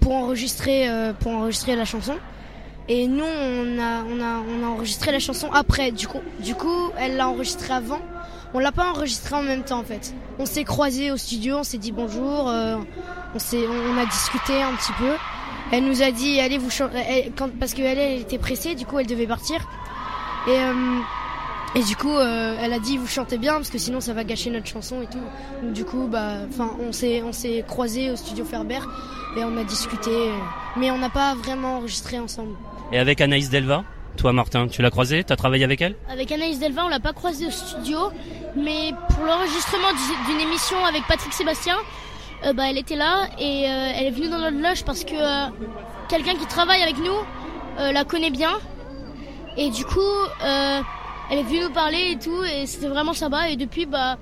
pour enregistrer, euh, pour enregistrer la chanson. Et nous, on a, on a, on a enregistré la chanson après. Du coup, du coup, elle l'a enregistrée avant. On l'a pas enregistrée en même temps en fait. On s'est croisés au studio, on s'est dit bonjour, euh, on s'est, on, a discuté un petit peu. Elle nous a dit allez vous elle- parce qu'elle elle était pressée, du coup elle devait partir. Et euh, et du coup euh, elle a dit vous chantez bien parce que sinon ça va gâcher notre chanson et tout. Donc, du coup bah enfin on s'est on s'est croisés au studio Ferber et on a discuté, mais on n'a pas vraiment enregistré ensemble. Et avec Anaïs Delva Toi, Martin, tu l'as croisée? T'as travaillé avec elle? Avec Anaïs Delva, on l'a pas croisée au studio, mais pour l'enregistrement du- d'une émission avec Patrick Sébastien, euh, bah, elle était là et euh, elle est venue dans notre loge parce que euh, quelqu'un qui travaille avec nous euh, la connaît bien. Et du coup, euh, elle est venue nous parler et tout, et c'était vraiment sympa. Et depuis, bah,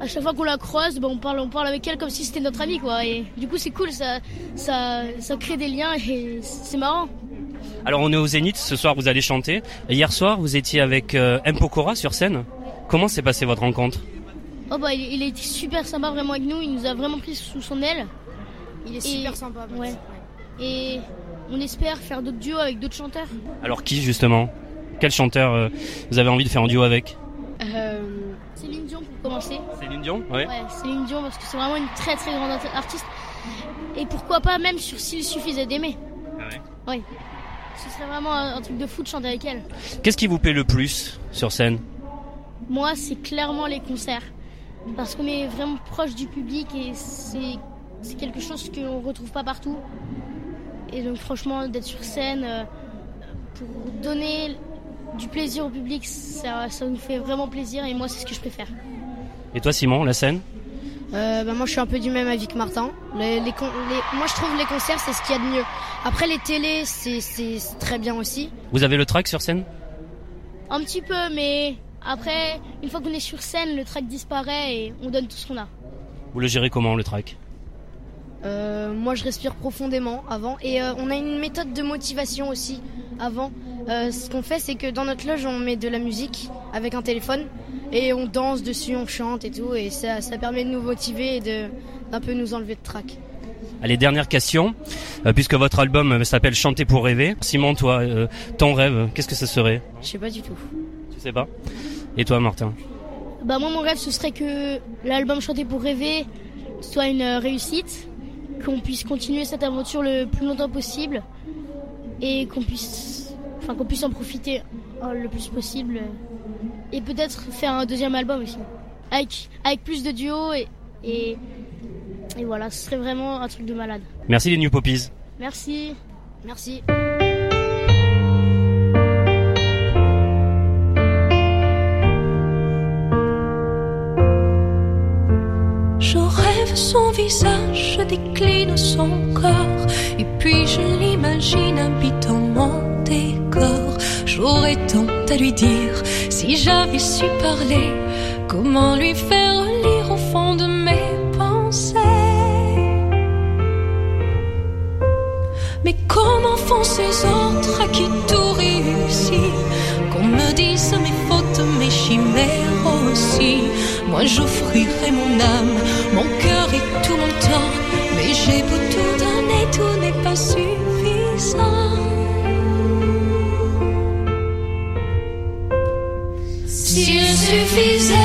à chaque fois qu'on la croise, bah, on parle, on parle avec elle comme si c'était notre amie, quoi. Et du coup, c'est cool, ça, ça, ça crée des liens et c'est marrant. Alors, on est au Zénith. Ce soir, vous allez chanter. Et hier soir, vous étiez avec euh, M. Pokora sur scène. Comment s'est passée votre rencontre? Oh bah, il, il a été super sympa vraiment avec nous. Il nous a vraiment pris sous son aile. Il est Et- super sympa. Ouais. Et on espère faire d'autres duos avec d'autres chanteurs. Alors, qui justement? Quel chanteur euh, vous avez envie de faire un duo avec? Euh, Céline Dion pour commencer. Céline Dion Ouais. Ouais, Céline Dion parce que c'est vraiment une très très grande art- artiste. Et pourquoi pas même sur S'il suffisait d'aimer. ouais. Ce serait vraiment un, un truc de fou de chanter avec elle. Qu'est-ce qui vous plaît le plus sur scène? Moi, c'est clairement les concerts. Parce qu'on est vraiment proche du public et c'est c'est quelque chose qu'on retrouve pas partout. Et donc franchement, d'être sur scène euh, pour donner du plaisir au public, ça, ça nous fait vraiment plaisir et moi, c'est ce que je préfère. Et toi, Simon, la scène Euh, bah moi je suis un peu du même avis que Martin. Les, les, con- les- moi je trouve les concerts c'est ce qu'il y a de mieux. Après les télés c'est très bien aussi. Vous avez le track sur scène Un petit peu, mais après, une fois qu'on est sur scène, le track disparaît et on donne tout ce qu'on a. Vous le gérez comment, le track Euh, moi je respire profondément avant et euh, on a une méthode de motivation aussi avant. Euh, ce qu'on fait c'est que dans notre loge on met de la musique avec un téléphone et on danse dessus, on chante et tout et ça ça permet de nous motiver et de d'un peu nous enlever de trac. Allez, dernière question. Euh, puisque votre album euh, s'appelle Chanter pour rêver. Simon, toi, euh, ton rêve, qu'est-ce que ça serait? Je sais pas du tout. Tu sais pas? Et toi, Martin? Bah moi, mon rêve, ce serait que l'album Chanter pour rêver soit une réussite, qu'on puisse continuer cette aventure le plus longtemps possible et qu'on puisse, enfin qu'on puisse en profiter euh, le plus possible et peut-être faire un deuxième album aussi, avec avec plus de duos et et, et voilà, ce serait vraiment un truc de malade. Merci les New Poppies. Merci. Merci. Je rêve son visage, je décline son corps, et puis je l'imagine habitant mon J'aurais tant à lui dire si j'avais su parler, comment lui faire lire au fond de mes pensées? Mais comment font ces autres à qui tout réussit? Qu'on me dise mes fautes, mes chimères aussi. Moi j'offrirai mon âme, mon cœur et tout mon temps. Mais j'ai beau tout donner, tout n'est pas suffisant S'il suffisait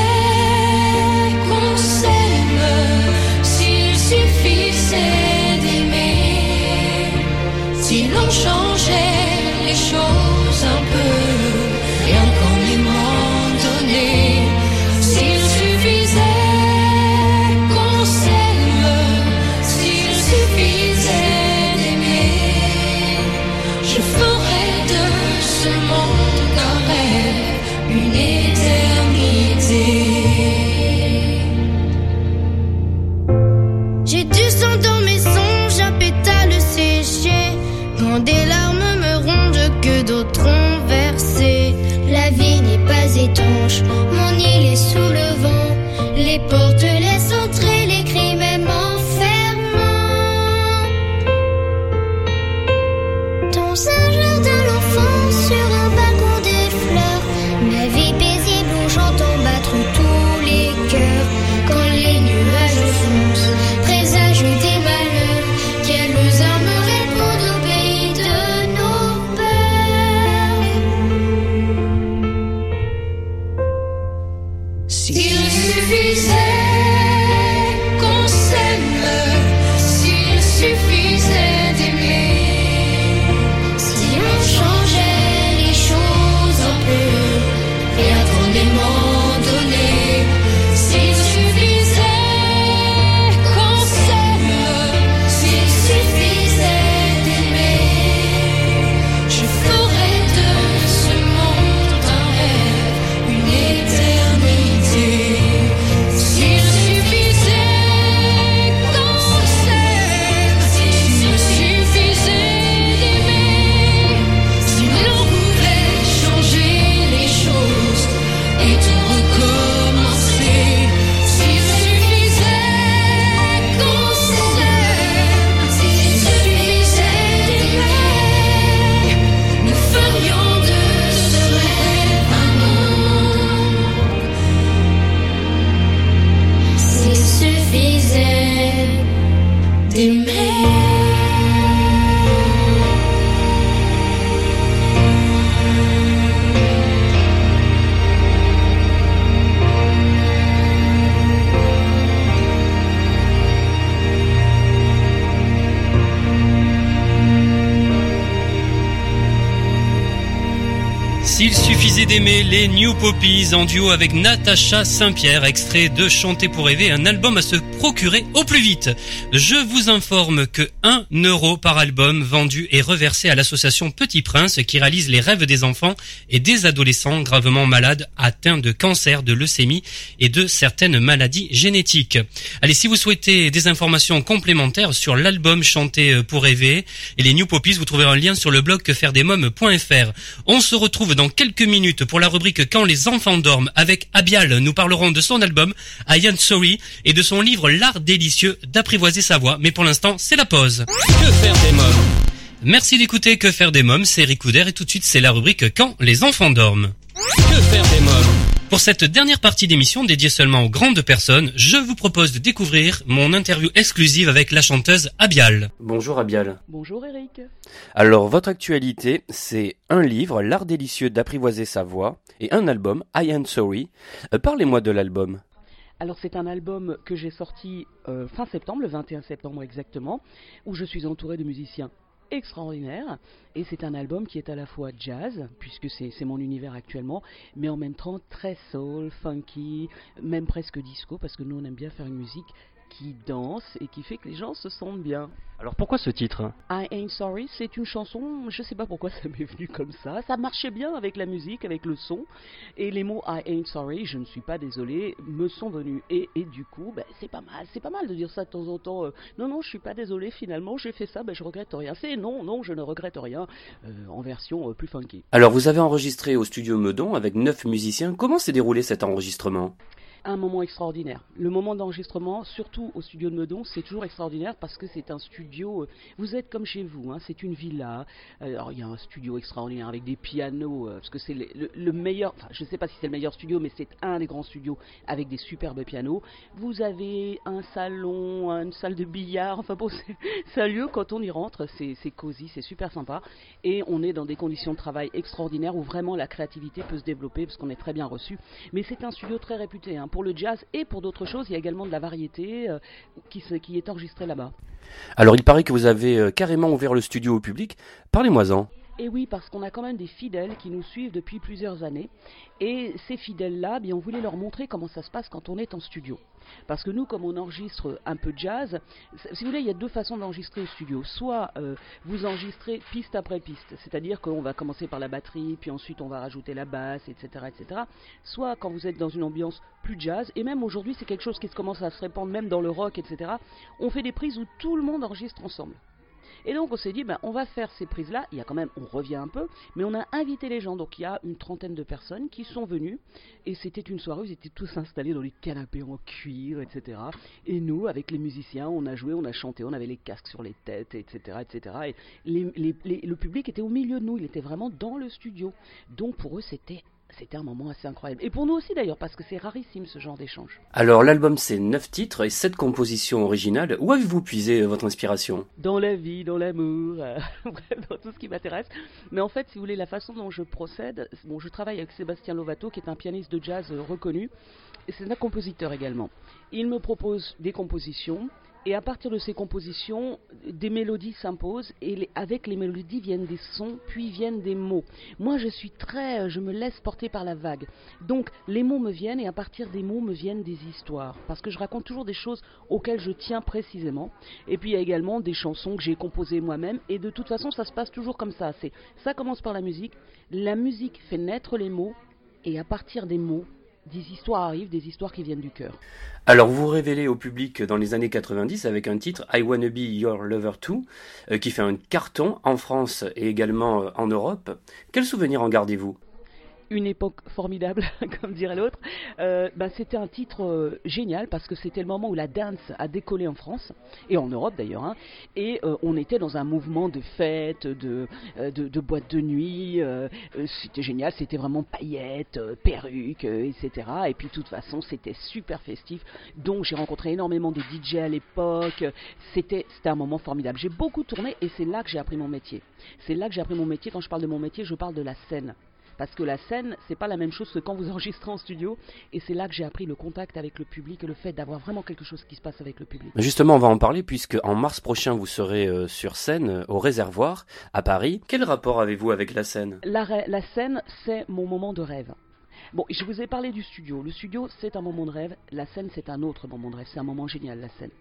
les New Poppies en duo avec Natacha Saint-Pierre, extrait de Chanter pour rêver, un album à se procurer au plus vite. Je vous informe que 1 euro par album vendu est reversé à l'association Petit Prince qui réalise les rêves des enfants et des adolescents gravement malades atteints de cancer, de leucémie et de certaines maladies génétiques. Allez, si vous souhaitez des informations complémentaires sur l'album Chanter pour rêver et les New Poppies, vous trouverez un lien sur le blog quefairedesmoms.fr. On se retrouve dans quelques minutes pour la rubrique Quand les enfants dorment avec Abial. Nous parlerons de son album I Am Sorry et de son livre L'art délicieux d'apprivoiser sa voix. Mais pour l'instant, c'est la pause. Que faire des mômes? Merci d'écouter Que faire des mômes, c'est Eric Couder et tout de suite c'est la rubrique Quand les enfants dorment. Que faire des mômes? Pour cette dernière partie d'émission dédiée seulement aux grandes personnes, je vous propose de découvrir mon interview exclusive avec la chanteuse Abial. Bonjour Abial. Bonjour Eric. Alors, votre actualité, c'est un livre, L'art délicieux d'apprivoiser sa voix, et un album, I Am Sorry. Euh, Parlez-moi de l'album. Alors c'est un album que j'ai sorti euh, fin septembre, le 21 septembre exactement, où je suis entouré de musiciens extraordinaires. Et c'est un album qui est à la fois jazz, puisque c'est mon univers actuellement, mais en même temps très soul, funky, même presque disco, parce que nous on aime bien faire une musique qui danse et qui fait que les gens se sentent bien. Alors pourquoi ce titre? I Ain't Sorry, c'est une chanson, je sais pas pourquoi ça m'est venu comme ça, ça marchait bien avec la musique, avec le son, et les mots I Ain't Sorry, je ne suis pas désolé, me sont venus, et, et du coup, ben, c'est pas mal, c'est pas mal de dire ça de temps en temps, euh, non, non, je suis pas désolé, finalement, j'ai fait ça, ben, je regrette rien, c'est non, non, je ne regrette rien, euh, en version euh, plus funky. Alors vous avez enregistré au studio Meudon avec neuf musiciens. Comment s'est déroulé cet enregistrement? Un moment extraordinaire. Le moment d'enregistrement, surtout au studio de Meudon, c'est toujours extraordinaire parce que c'est un studio. euh, Vous êtes comme chez vous, hein, c'est une villa. Alors il y a un studio extraordinaire avec des pianos, euh, parce que c'est le, le- le meilleur. Enfin, je ne sais pas si c'est le meilleur studio, mais c'est un des grands studios avec des superbes pianos. Vous avez un salon, une salle de billard. Enfin bon, c'est un lieu quand on y rentre, c'est c'est cosy, c'est super sympa. Et on est dans des conditions de travail extraordinaires où vraiment la créativité peut se développer parce qu'on est très bien reçu. Mais c'est un studio très réputé hein, pour le jazz et pour d'autres choses. Il y a également de la variété euh, qui, est enregistrée là-bas. Alors il paraît que vous avez euh, carrément ouvert le studio au public. Parlez-moi-en. Et oui, parce qu'on a quand même des fidèles qui nous suivent depuis plusieurs années. Et ces fidèles-là, bien, on voulait leur montrer comment ça se passe quand on est en studio. Parce que nous, comme on enregistre un peu de jazz, si vous voulez, il y a deux façons d'enregistrer au studio. Soit euh, vous enregistrez piste après piste, c'est-à-dire qu'on va commencer par la batterie, puis ensuite on va rajouter la basse, etc., etc. Soit quand vous êtes dans une ambiance plus jazz, et même aujourd'hui c'est quelque chose qui commence à se répandre même dans le rock, etc. On fait des prises où tout le monde enregistre ensemble. Et donc on s'est dit, ben, on va faire ces prises-là. Il y a quand même, on revient un peu, mais on a invité les gens. Donc il y a une trentaine de personnes qui sont venues. Et c'était une soirée ils étaient tous installés dans les canapés en cuir, etc. Et nous, avec les musiciens, on a joué, on a chanté, on avait les casques sur les têtes, etc. etc. Et le public était au milieu de nous, il était vraiment dans le studio. Donc pour eux, c'était... C'était un moment assez incroyable. Et pour nous aussi d'ailleurs, parce que c'est rarissime ce genre d'échange. Alors l'album c'est neuf titres et sept compositions originales. Où avez-vous puisé euh, votre inspiration? Dans la vie, dans l'amour, euh, dans tout ce qui m'intéresse. Mais en fait, si vous voulez, la façon dont je procède, bon, je travaille avec Sébastien Lovato, qui est un pianiste de jazz euh, reconnu, et c'est un compositeur également. Il me propose des compositions, et à partir de ces compositions, des mélodies s'imposent, et avec les mélodies viennent des sons, puis viennent des mots. Moi, je suis très, euh, je me laisse porter par la vague. Donc, les mots me viennent, et à partir des mots me viennent des histoires, parce que je raconte toujours des choses auxquelles je tiens précisément. Et puis il y a également des chansons que j'ai composées moi-même. Et de toute façon, ça se passe toujours comme ça. C'est ça commence par la musique. La musique fait naître les mots. Et à partir des mots, des histoires arrivent, des histoires qui viennent du cœur. Alors vous révélez au public dans les années 90 avec un titre I Wanna Be Your Lover Too euh, qui fait un carton en France et également euh, en Europe. Quel souvenir en gardez-vous? Une époque formidable, comme dirait l'autre. Euh, bah, c'était un titre euh, génial parce que c'était le moment où la dance a décollé en France et en Europe d'ailleurs. hein. et euh, on était dans un mouvement de fête, de, euh, de, de boîte de nuit. c'était génial, c'était vraiment paillettes, perruques, etc. Et puis de toute façon, c'était super festif. Donc j'ai rencontré énormément de DJ à l'époque. C'était c'était un moment formidable. J'ai beaucoup tourné et c'est là que j'ai appris mon métier. C'est là que j'ai appris mon métier. Quand je parle de mon métier, je parle de la scène. Parce que la scène, c'est pas la même chose que quand vous enregistrez en studio. Et c'est là que j'ai appris le contact avec le public et le fait d'avoir vraiment quelque chose qui se passe avec le public. Justement, on va en parler puisque en mars prochain, vous serez euh, sur scène euh, au Réservoir à Paris. Quel rapport avez-vous avec la scène? La, scène, c'est mon moment de rêve. Bon, je vous ai parlé du studio. Le studio, c'est un moment de rêve. La scène, c'est un autre moment de rêve. C'est un moment génial, la scène.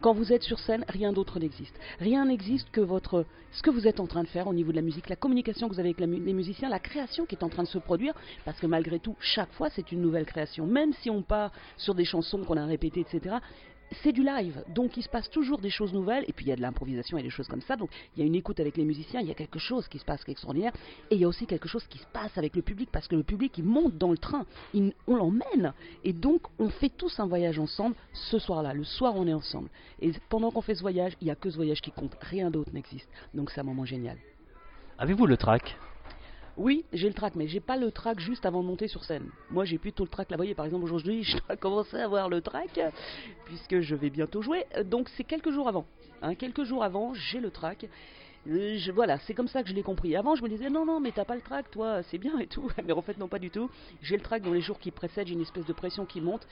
Quand vous êtes sur scène, rien d'autre n'existe. Rien n'existe que votre, ce que vous êtes en train de faire au niveau de la musique, la communication que vous avez avec les musiciens, la création qui est en train de se produire. Parce que malgré tout, chaque fois, c'est une nouvelle création. Même si on part sur des chansons qu'on a répétées, etc c'est du live, donc il se passe toujours des choses nouvelles, et puis il y a de l'improvisation et des choses comme ça, donc il y a une écoute avec les musiciens, il y a quelque chose qui se passe qui est extraordinaire, et il y a aussi quelque chose qui se passe avec le public, parce que le public il monte dans le train, on l'emmène, et donc on fait tous un voyage ensemble ce soir-là, le soir on est ensemble, et pendant qu'on fait ce voyage, il n'y a que ce voyage qui compte, rien d'autre n'existe, donc c'est un moment génial. Avez-vous le track Oui, j'ai le track, mais j'ai pas le track juste avant de monter sur scène. Moi, j'ai plutôt le track là. Vous voyez, par exemple, aujourd'hui, je dois commencer à avoir le track, puisque je vais bientôt jouer. Euh, Donc, c'est quelques jours avant. Hein, quelques jours avant, j'ai le track. Euh, je- voilà, c'est comme ça que je l'ai compris. Avant, je me disais, non, non, mais t'as pas le track, toi, c'est bien et tout. Mais en fait, non, pas du tout. J'ai le track dans les jours qui précèdent, j'ai une espèce de pression qui monte.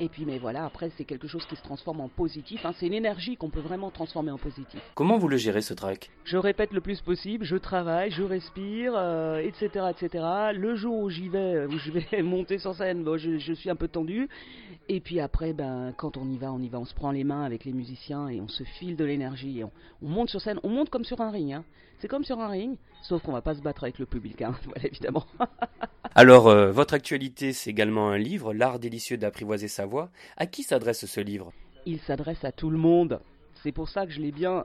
Et puis, mais voilà, après, c'est quelque chose qui se transforme en positif. hein. C'est une énergie qu'on peut vraiment transformer en positif. Comment vous le gérez ce track Je répète le plus possible, je travaille, je respire, euh, etc., etc. Le jour où j'y vais, où je vais monter sur scène, bon, je, je suis un peu tendu. Et puis après, ben, quand on y va, on y va, on se prend les mains avec les musiciens et on se file de l'énergie. Et on, on monte sur scène, on monte comme sur un ring. hein. C'est comme sur un ring, sauf qu'on va pas se battre avec le public, hein, voilà, évidemment. Alors, euh, votre actualité, c'est également un livre, L'art délicieux d'apprivoiser sa voix. À qui s'adresse ce livre? Il s'adresse à tout le monde. C'est pour ça que je l'ai bien,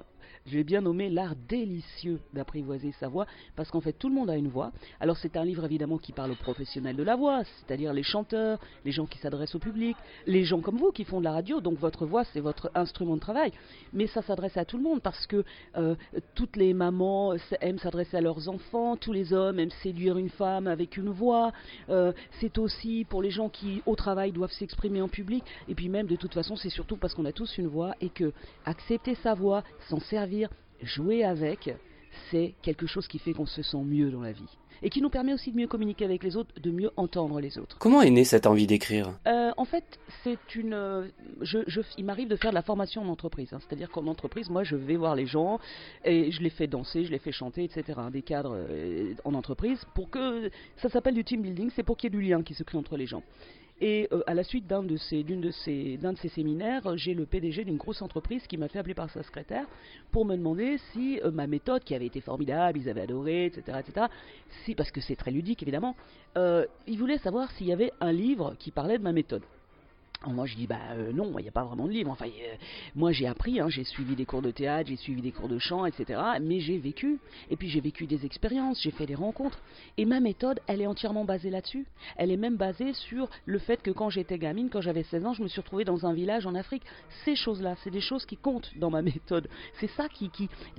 je l'ai bien nommé l'art délicieux d'apprivoiser sa voix, parce qu'en fait tout le monde a une voix. Alors c'est un livre évidemment qui parle aux professionnels de la voix, c'est-à-dire les chanteurs, les gens qui s'adressent au public, les gens comme vous qui font de la radio, donc votre voix c'est votre instrument de travail. Mais ça s'adresse à tout le monde parce que euh, toutes les mamans s- aiment s'adresser à leurs enfants, tous les hommes aiment séduire une femme avec une voix. Euh, c'est aussi pour les gens qui au travail doivent s'exprimer en public. Et puis même de toute façon c'est surtout parce qu'on a tous une voix et que accepter sa voix, s'en servir, jouer avec, c'est quelque chose qui fait qu'on se sent mieux dans la vie. Et qui nous permet aussi de mieux communiquer avec les autres, de mieux entendre les autres. Comment est née cette envie d'écrire? Euh, en fait, c'est une. Je, je- il m'arrive de faire de la formation en entreprise. hein. C'est-à-dire qu'en entreprise, moi, je vais voir les gens et je les fais danser, je les fais chanter, etc. Des cadres euh, en entreprise pour que ça s'appelle du team building. C'est pour qu'il y ait du lien qui se crée entre les gens. Et euh, à la suite d'un de ces, d'une de ces, d'un de ces séminaires, euh, j'ai le PDG d'une grosse entreprise qui m'a fait appeler par sa secrétaire pour me demander si euh, ma méthode, qui avait été formidable, ils avaient adoré, etc., etc., si, parce que c'est très ludique évidemment, il voulait savoir s'il y avait un livre qui parlait de ma méthode. Moi je dis bah euh, non, il n'y a pas vraiment de livre. Enfin, euh, moi j'ai appris, hein, j'ai suivi des cours de théâtre, j'ai suivi des cours de chant, etc. Mais j'ai vécu. Et puis j'ai vécu des expériences, j'ai fait des rencontres. Et ma méthode, elle est entièrement basée là-dessus. Elle est même basée sur le fait que quand j'étais gamine, quand j'avais 16 ans, je me suis retrouvée dans un village en Afrique. Ces choses-là, c'est des choses qui comptent dans ma méthode. C'est ça qui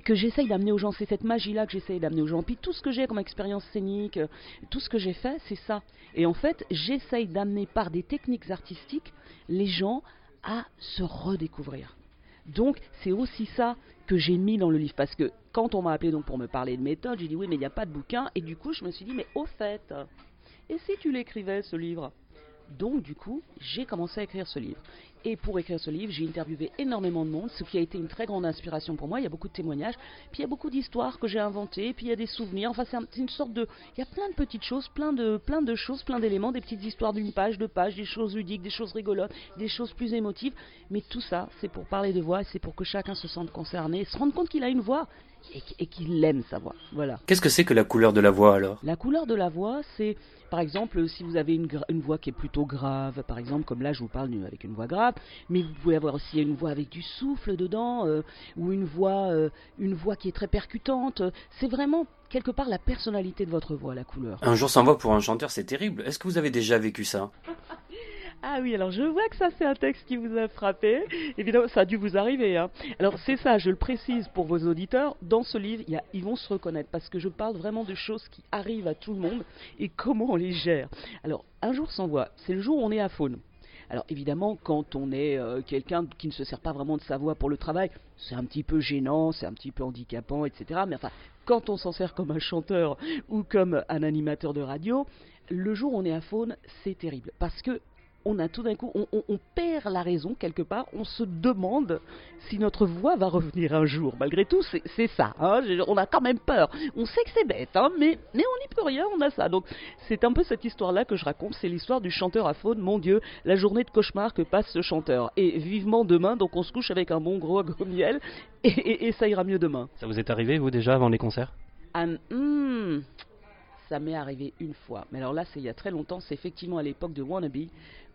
que j'essaye d'amener aux gens. C'est cette magie-là que j'essaye d'amener aux gens. Puis tout ce que j'ai comme expérience scénique, euh, tout ce que j'ai fait, c'est ça. Et en fait, j'essaye d'amener par des techniques artistiques les gens à se redécouvrir. Donc c'est aussi ça que j'ai mis dans le livre. Parce que quand on m'a appelé pour me parler de méthode, j'ai dit oui mais il n'y a pas de bouquin. Et du coup je me suis dit mais au fait, et si tu l'écrivais ce livre? Donc du coup j'ai commencé à écrire ce livre. Et pour écrire ce livre, j'ai interviewé énormément de monde, ce qui a été une très grande inspiration pour moi. Il y a beaucoup de témoignages, puis il y a beaucoup d'histoires que j'ai inventées, puis il y a des souvenirs. Enfin, c'est un- c'est une sorte de. Il y a plein de petites choses, plein de, plein de choses, plein d'éléments, des petites histoires d'une page, deux pages, des choses ludiques, des choses rigolotes, des choses plus émotives. Mais tout ça, c'est pour parler de voix, c'est pour que chacun se sente concerné, se rende compte qu'il a une voix et, et qu'il aime sa voix. Voilà. Qu'est-ce que c'est que la couleur de la voix alors? La couleur de la voix, c'est par exemple si vous avez une, voix qui est plutôt grave, par exemple comme là je vous parle avec une voix grave, mais vous pouvez avoir aussi une voix avec du souffle dedans, euh, ou une voix, euh, une voix qui est très percutante. C'est vraiment quelque part la personnalité de votre voix, la couleur. Un jour sans voix pour un chanteur, c'est terrible. Est-ce que vous avez déjà vécu ça? Ah oui, alors je vois que ça c'est un texte qui vous a frappé. Évidemment, ça a dû vous arriver. Hein. Alors c'est ça, je le précise pour vos auditeurs. Dans ce livre, y a- ils vont se reconnaître parce que je parle vraiment de choses qui arrivent à tout le monde et comment on les gère. Alors, un jour sans voix, c'est le jour où on est à faune. Alors évidemment, quand on est euh, quelqu'un qui ne se sert pas vraiment de sa voix pour le travail, c'est un petit peu gênant, c'est un petit peu handicapant, etc. Mais enfin, quand on s'en sert comme un chanteur ou comme un animateur de radio, le jour où on est à faune, c'est terrible. Parce que on a tout d'un coup, on, on- on perd la raison quelque part, on se demande si notre voix va revenir un jour. Malgré tout, c'est ça. hein. On a quand même peur. On sait que c'est bête, hein, mais, mais on n'y peut rien, on a ça. Donc c'est un peu cette histoire-là que je raconte. C'est l'histoire du chanteur à faune. Mon Dieu, la journée de cauchemar que passe ce chanteur. Et vivement demain, donc on se couche avec un bon gros au miel et, et- et ça ira mieux demain. Ça vous est arrivé, vous, déjà, avant les concerts? Ah, hmm, ça m'est arrivé une fois. Mais alors là, c'est il y a très longtemps. C'est effectivement à l'époque de Wannabe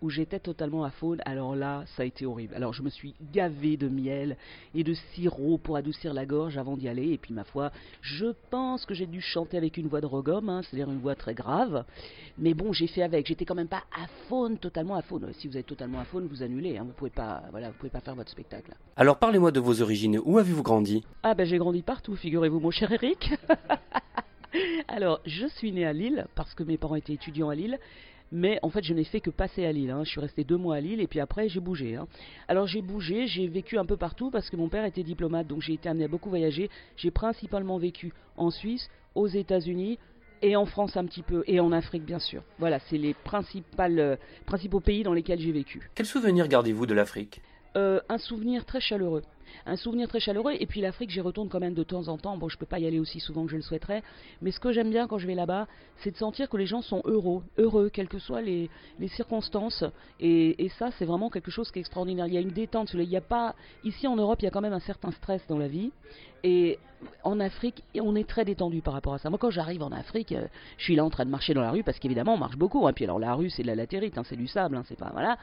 où j'étais totalement à faune. Alors là, ça a été horrible. Alors je me suis gavé de miel et de sirop pour adoucir la gorge avant d'y aller. Et puis ma foi, je pense que j'ai dû chanter avec une voix de rogome, hein, c'est-à-dire une voix très grave. Mais bon, j'ai fait avec. J'étais quand même pas à faune, totalement à faune. Si vous êtes totalement à faune, vous annulez. Hein. Vous pouvez pas, voilà, vous pouvez pas faire votre spectacle. Alors parlez-moi de vos origines. Où avez-vous grandi? Ah ben j'ai grandi partout, figurez-vous mon cher Eric. Alors, je suis né à Lille parce que mes parents étaient étudiants à Lille. Mais en fait, je n'ai fait que passer à Lille. hein. Je suis resté deux mois à Lille et puis après, j'ai bougé. hein. Alors, j'ai bougé, j'ai vécu un peu partout parce que mon père était diplomate, donc j'ai été amené à beaucoup voyager. J'ai principalement vécu en Suisse, aux États-Unis et en France un petit peu, et en Afrique bien sûr. Voilà, c'est les principales, euh, principaux pays dans lesquels j'ai vécu. Quel souvenir gardez-vous de l'Afrique? Euh, un souvenir très chaleureux. Un souvenir très chaleureux. Et puis l'Afrique, j'y retourne quand même de temps en temps. Bon, je peux pas y aller aussi souvent que je le souhaiterais. Mais ce que j'aime bien quand je vais là-bas, c'est de sentir que les gens sont heureux, heureux, quelles que soient les, circonstances. Et, ça, c'est vraiment quelque chose qui est extraordinaire. Il y a une détente. Il y a pas, ici en Europe, il y a quand même un certain stress dans la vie. Et en Afrique, on est très détendu par rapport à ça. Moi, quand j'arrive en Afrique, euh, je suis là en train de marcher dans la rue parce qu'évidemment, on marche beaucoup. Et puis alors, la rue, c'est de la latérite, hein, c'est du sable, hein, c'est pas voilà.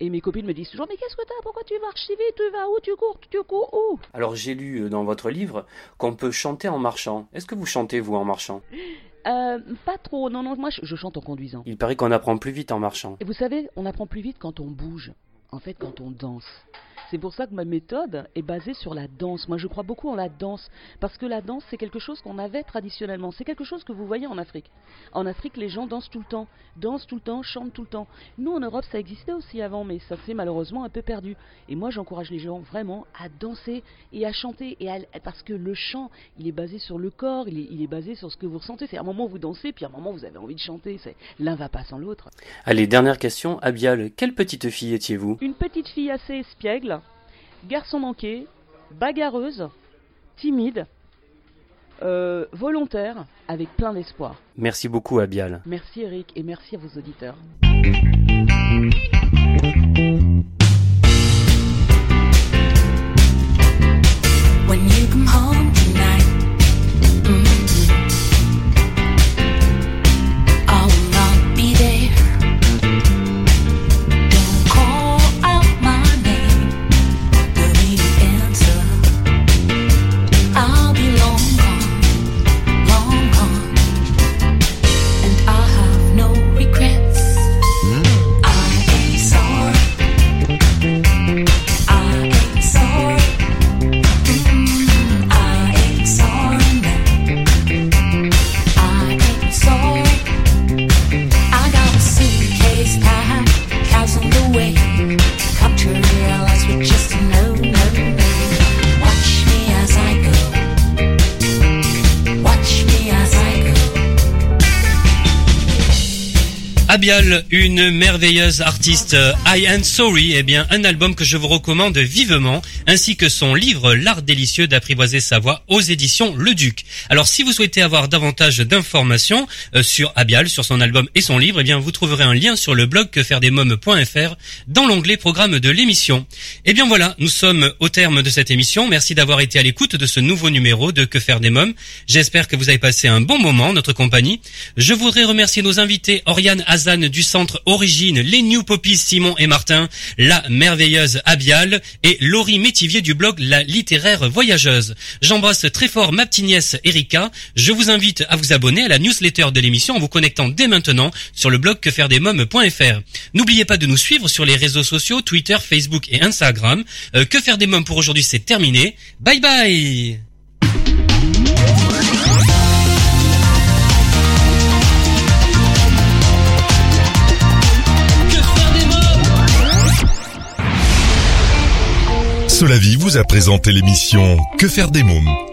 Et mes copines me disent toujours, mais qu'est-ce que t'as? Pourquoi tu marches si vite? Tu vas où? Tu cours? Tu Alors j'ai lu euh, dans votre livre qu'on peut chanter en marchant. Est-ce que vous chantez vous en marchant? Euh, Pas trop. Non, non, moi, je, je chante en conduisant. Il paraît qu'on apprend plus vite en marchant. Et vous savez, on apprend plus vite quand on bouge. En fait, quand on danse. C'est pour ça que ma méthode est basée sur la danse. Moi, je crois beaucoup en la danse. Parce que la danse, c'est quelque chose qu'on avait traditionnellement. C'est quelque chose que vous voyez en Afrique. En Afrique, les gens dansent tout le temps. Dansent tout le temps, chantent tout le temps. Nous, en Europe, ça existait aussi avant, mais ça s'est malheureusement un peu perdu. Et moi, j'encourage les gens vraiment à danser et à chanter. Et à- parce que le chant, il est basé sur le corps, il est, il est basé sur ce que vous ressentez. C'est à un moment, vous dansez, puis à un moment, vous avez envie de chanter. C'est L'un va pas sans l'autre. Allez, dernière question. Abial, quelle petite fille étiez-vous? Une petite fille assez espiègle, garçon manqué, bagarreuse, timide, euh, volontaire, avec plein d'espoir. Merci beaucoup Abial. Merci Eric et merci à vos auditeurs. When you come home Une merveilleuse artiste euh, I Am Sorry, eh bien un album que je vous recommande vivement, ainsi que son livre L'art délicieux d'apprivoiser sa voix aux éditions Le Duc. Alors si vous souhaitez avoir davantage d'informations euh, sur Abial, sur son album et son livre, eh bien vous trouverez un lien sur le blog quefairedesmoms.fr dans l'onglet programme de l'émission. Eh bien voilà, nous sommes au terme de cette émission. Merci d'avoir été à l'écoute de ce nouveau numéro de Que faire des mômes. J'espère que vous avez passé un bon moment en notre compagnie. Je voudrais remercier nos invités Oriane Hazan du centre Origine, les New Poppies Simon et Martin, la merveilleuse Abial et Laurie Métivier du blog La Littéraire Voyageuse. J'embrasse très fort ma petite nièce Erika. Je vous invite à vous abonner à la newsletter de l'émission en vous connectant dès maintenant sur le blog quefairedesmoms.fr. N'oubliez pas de nous suivre sur les réseaux sociaux Twitter, Facebook et Instagram. Euh, que faire des mômes pour aujourd'hui, c'est terminé. Bye bye Cela vie vous a présenté l'émission Que faire des mômes?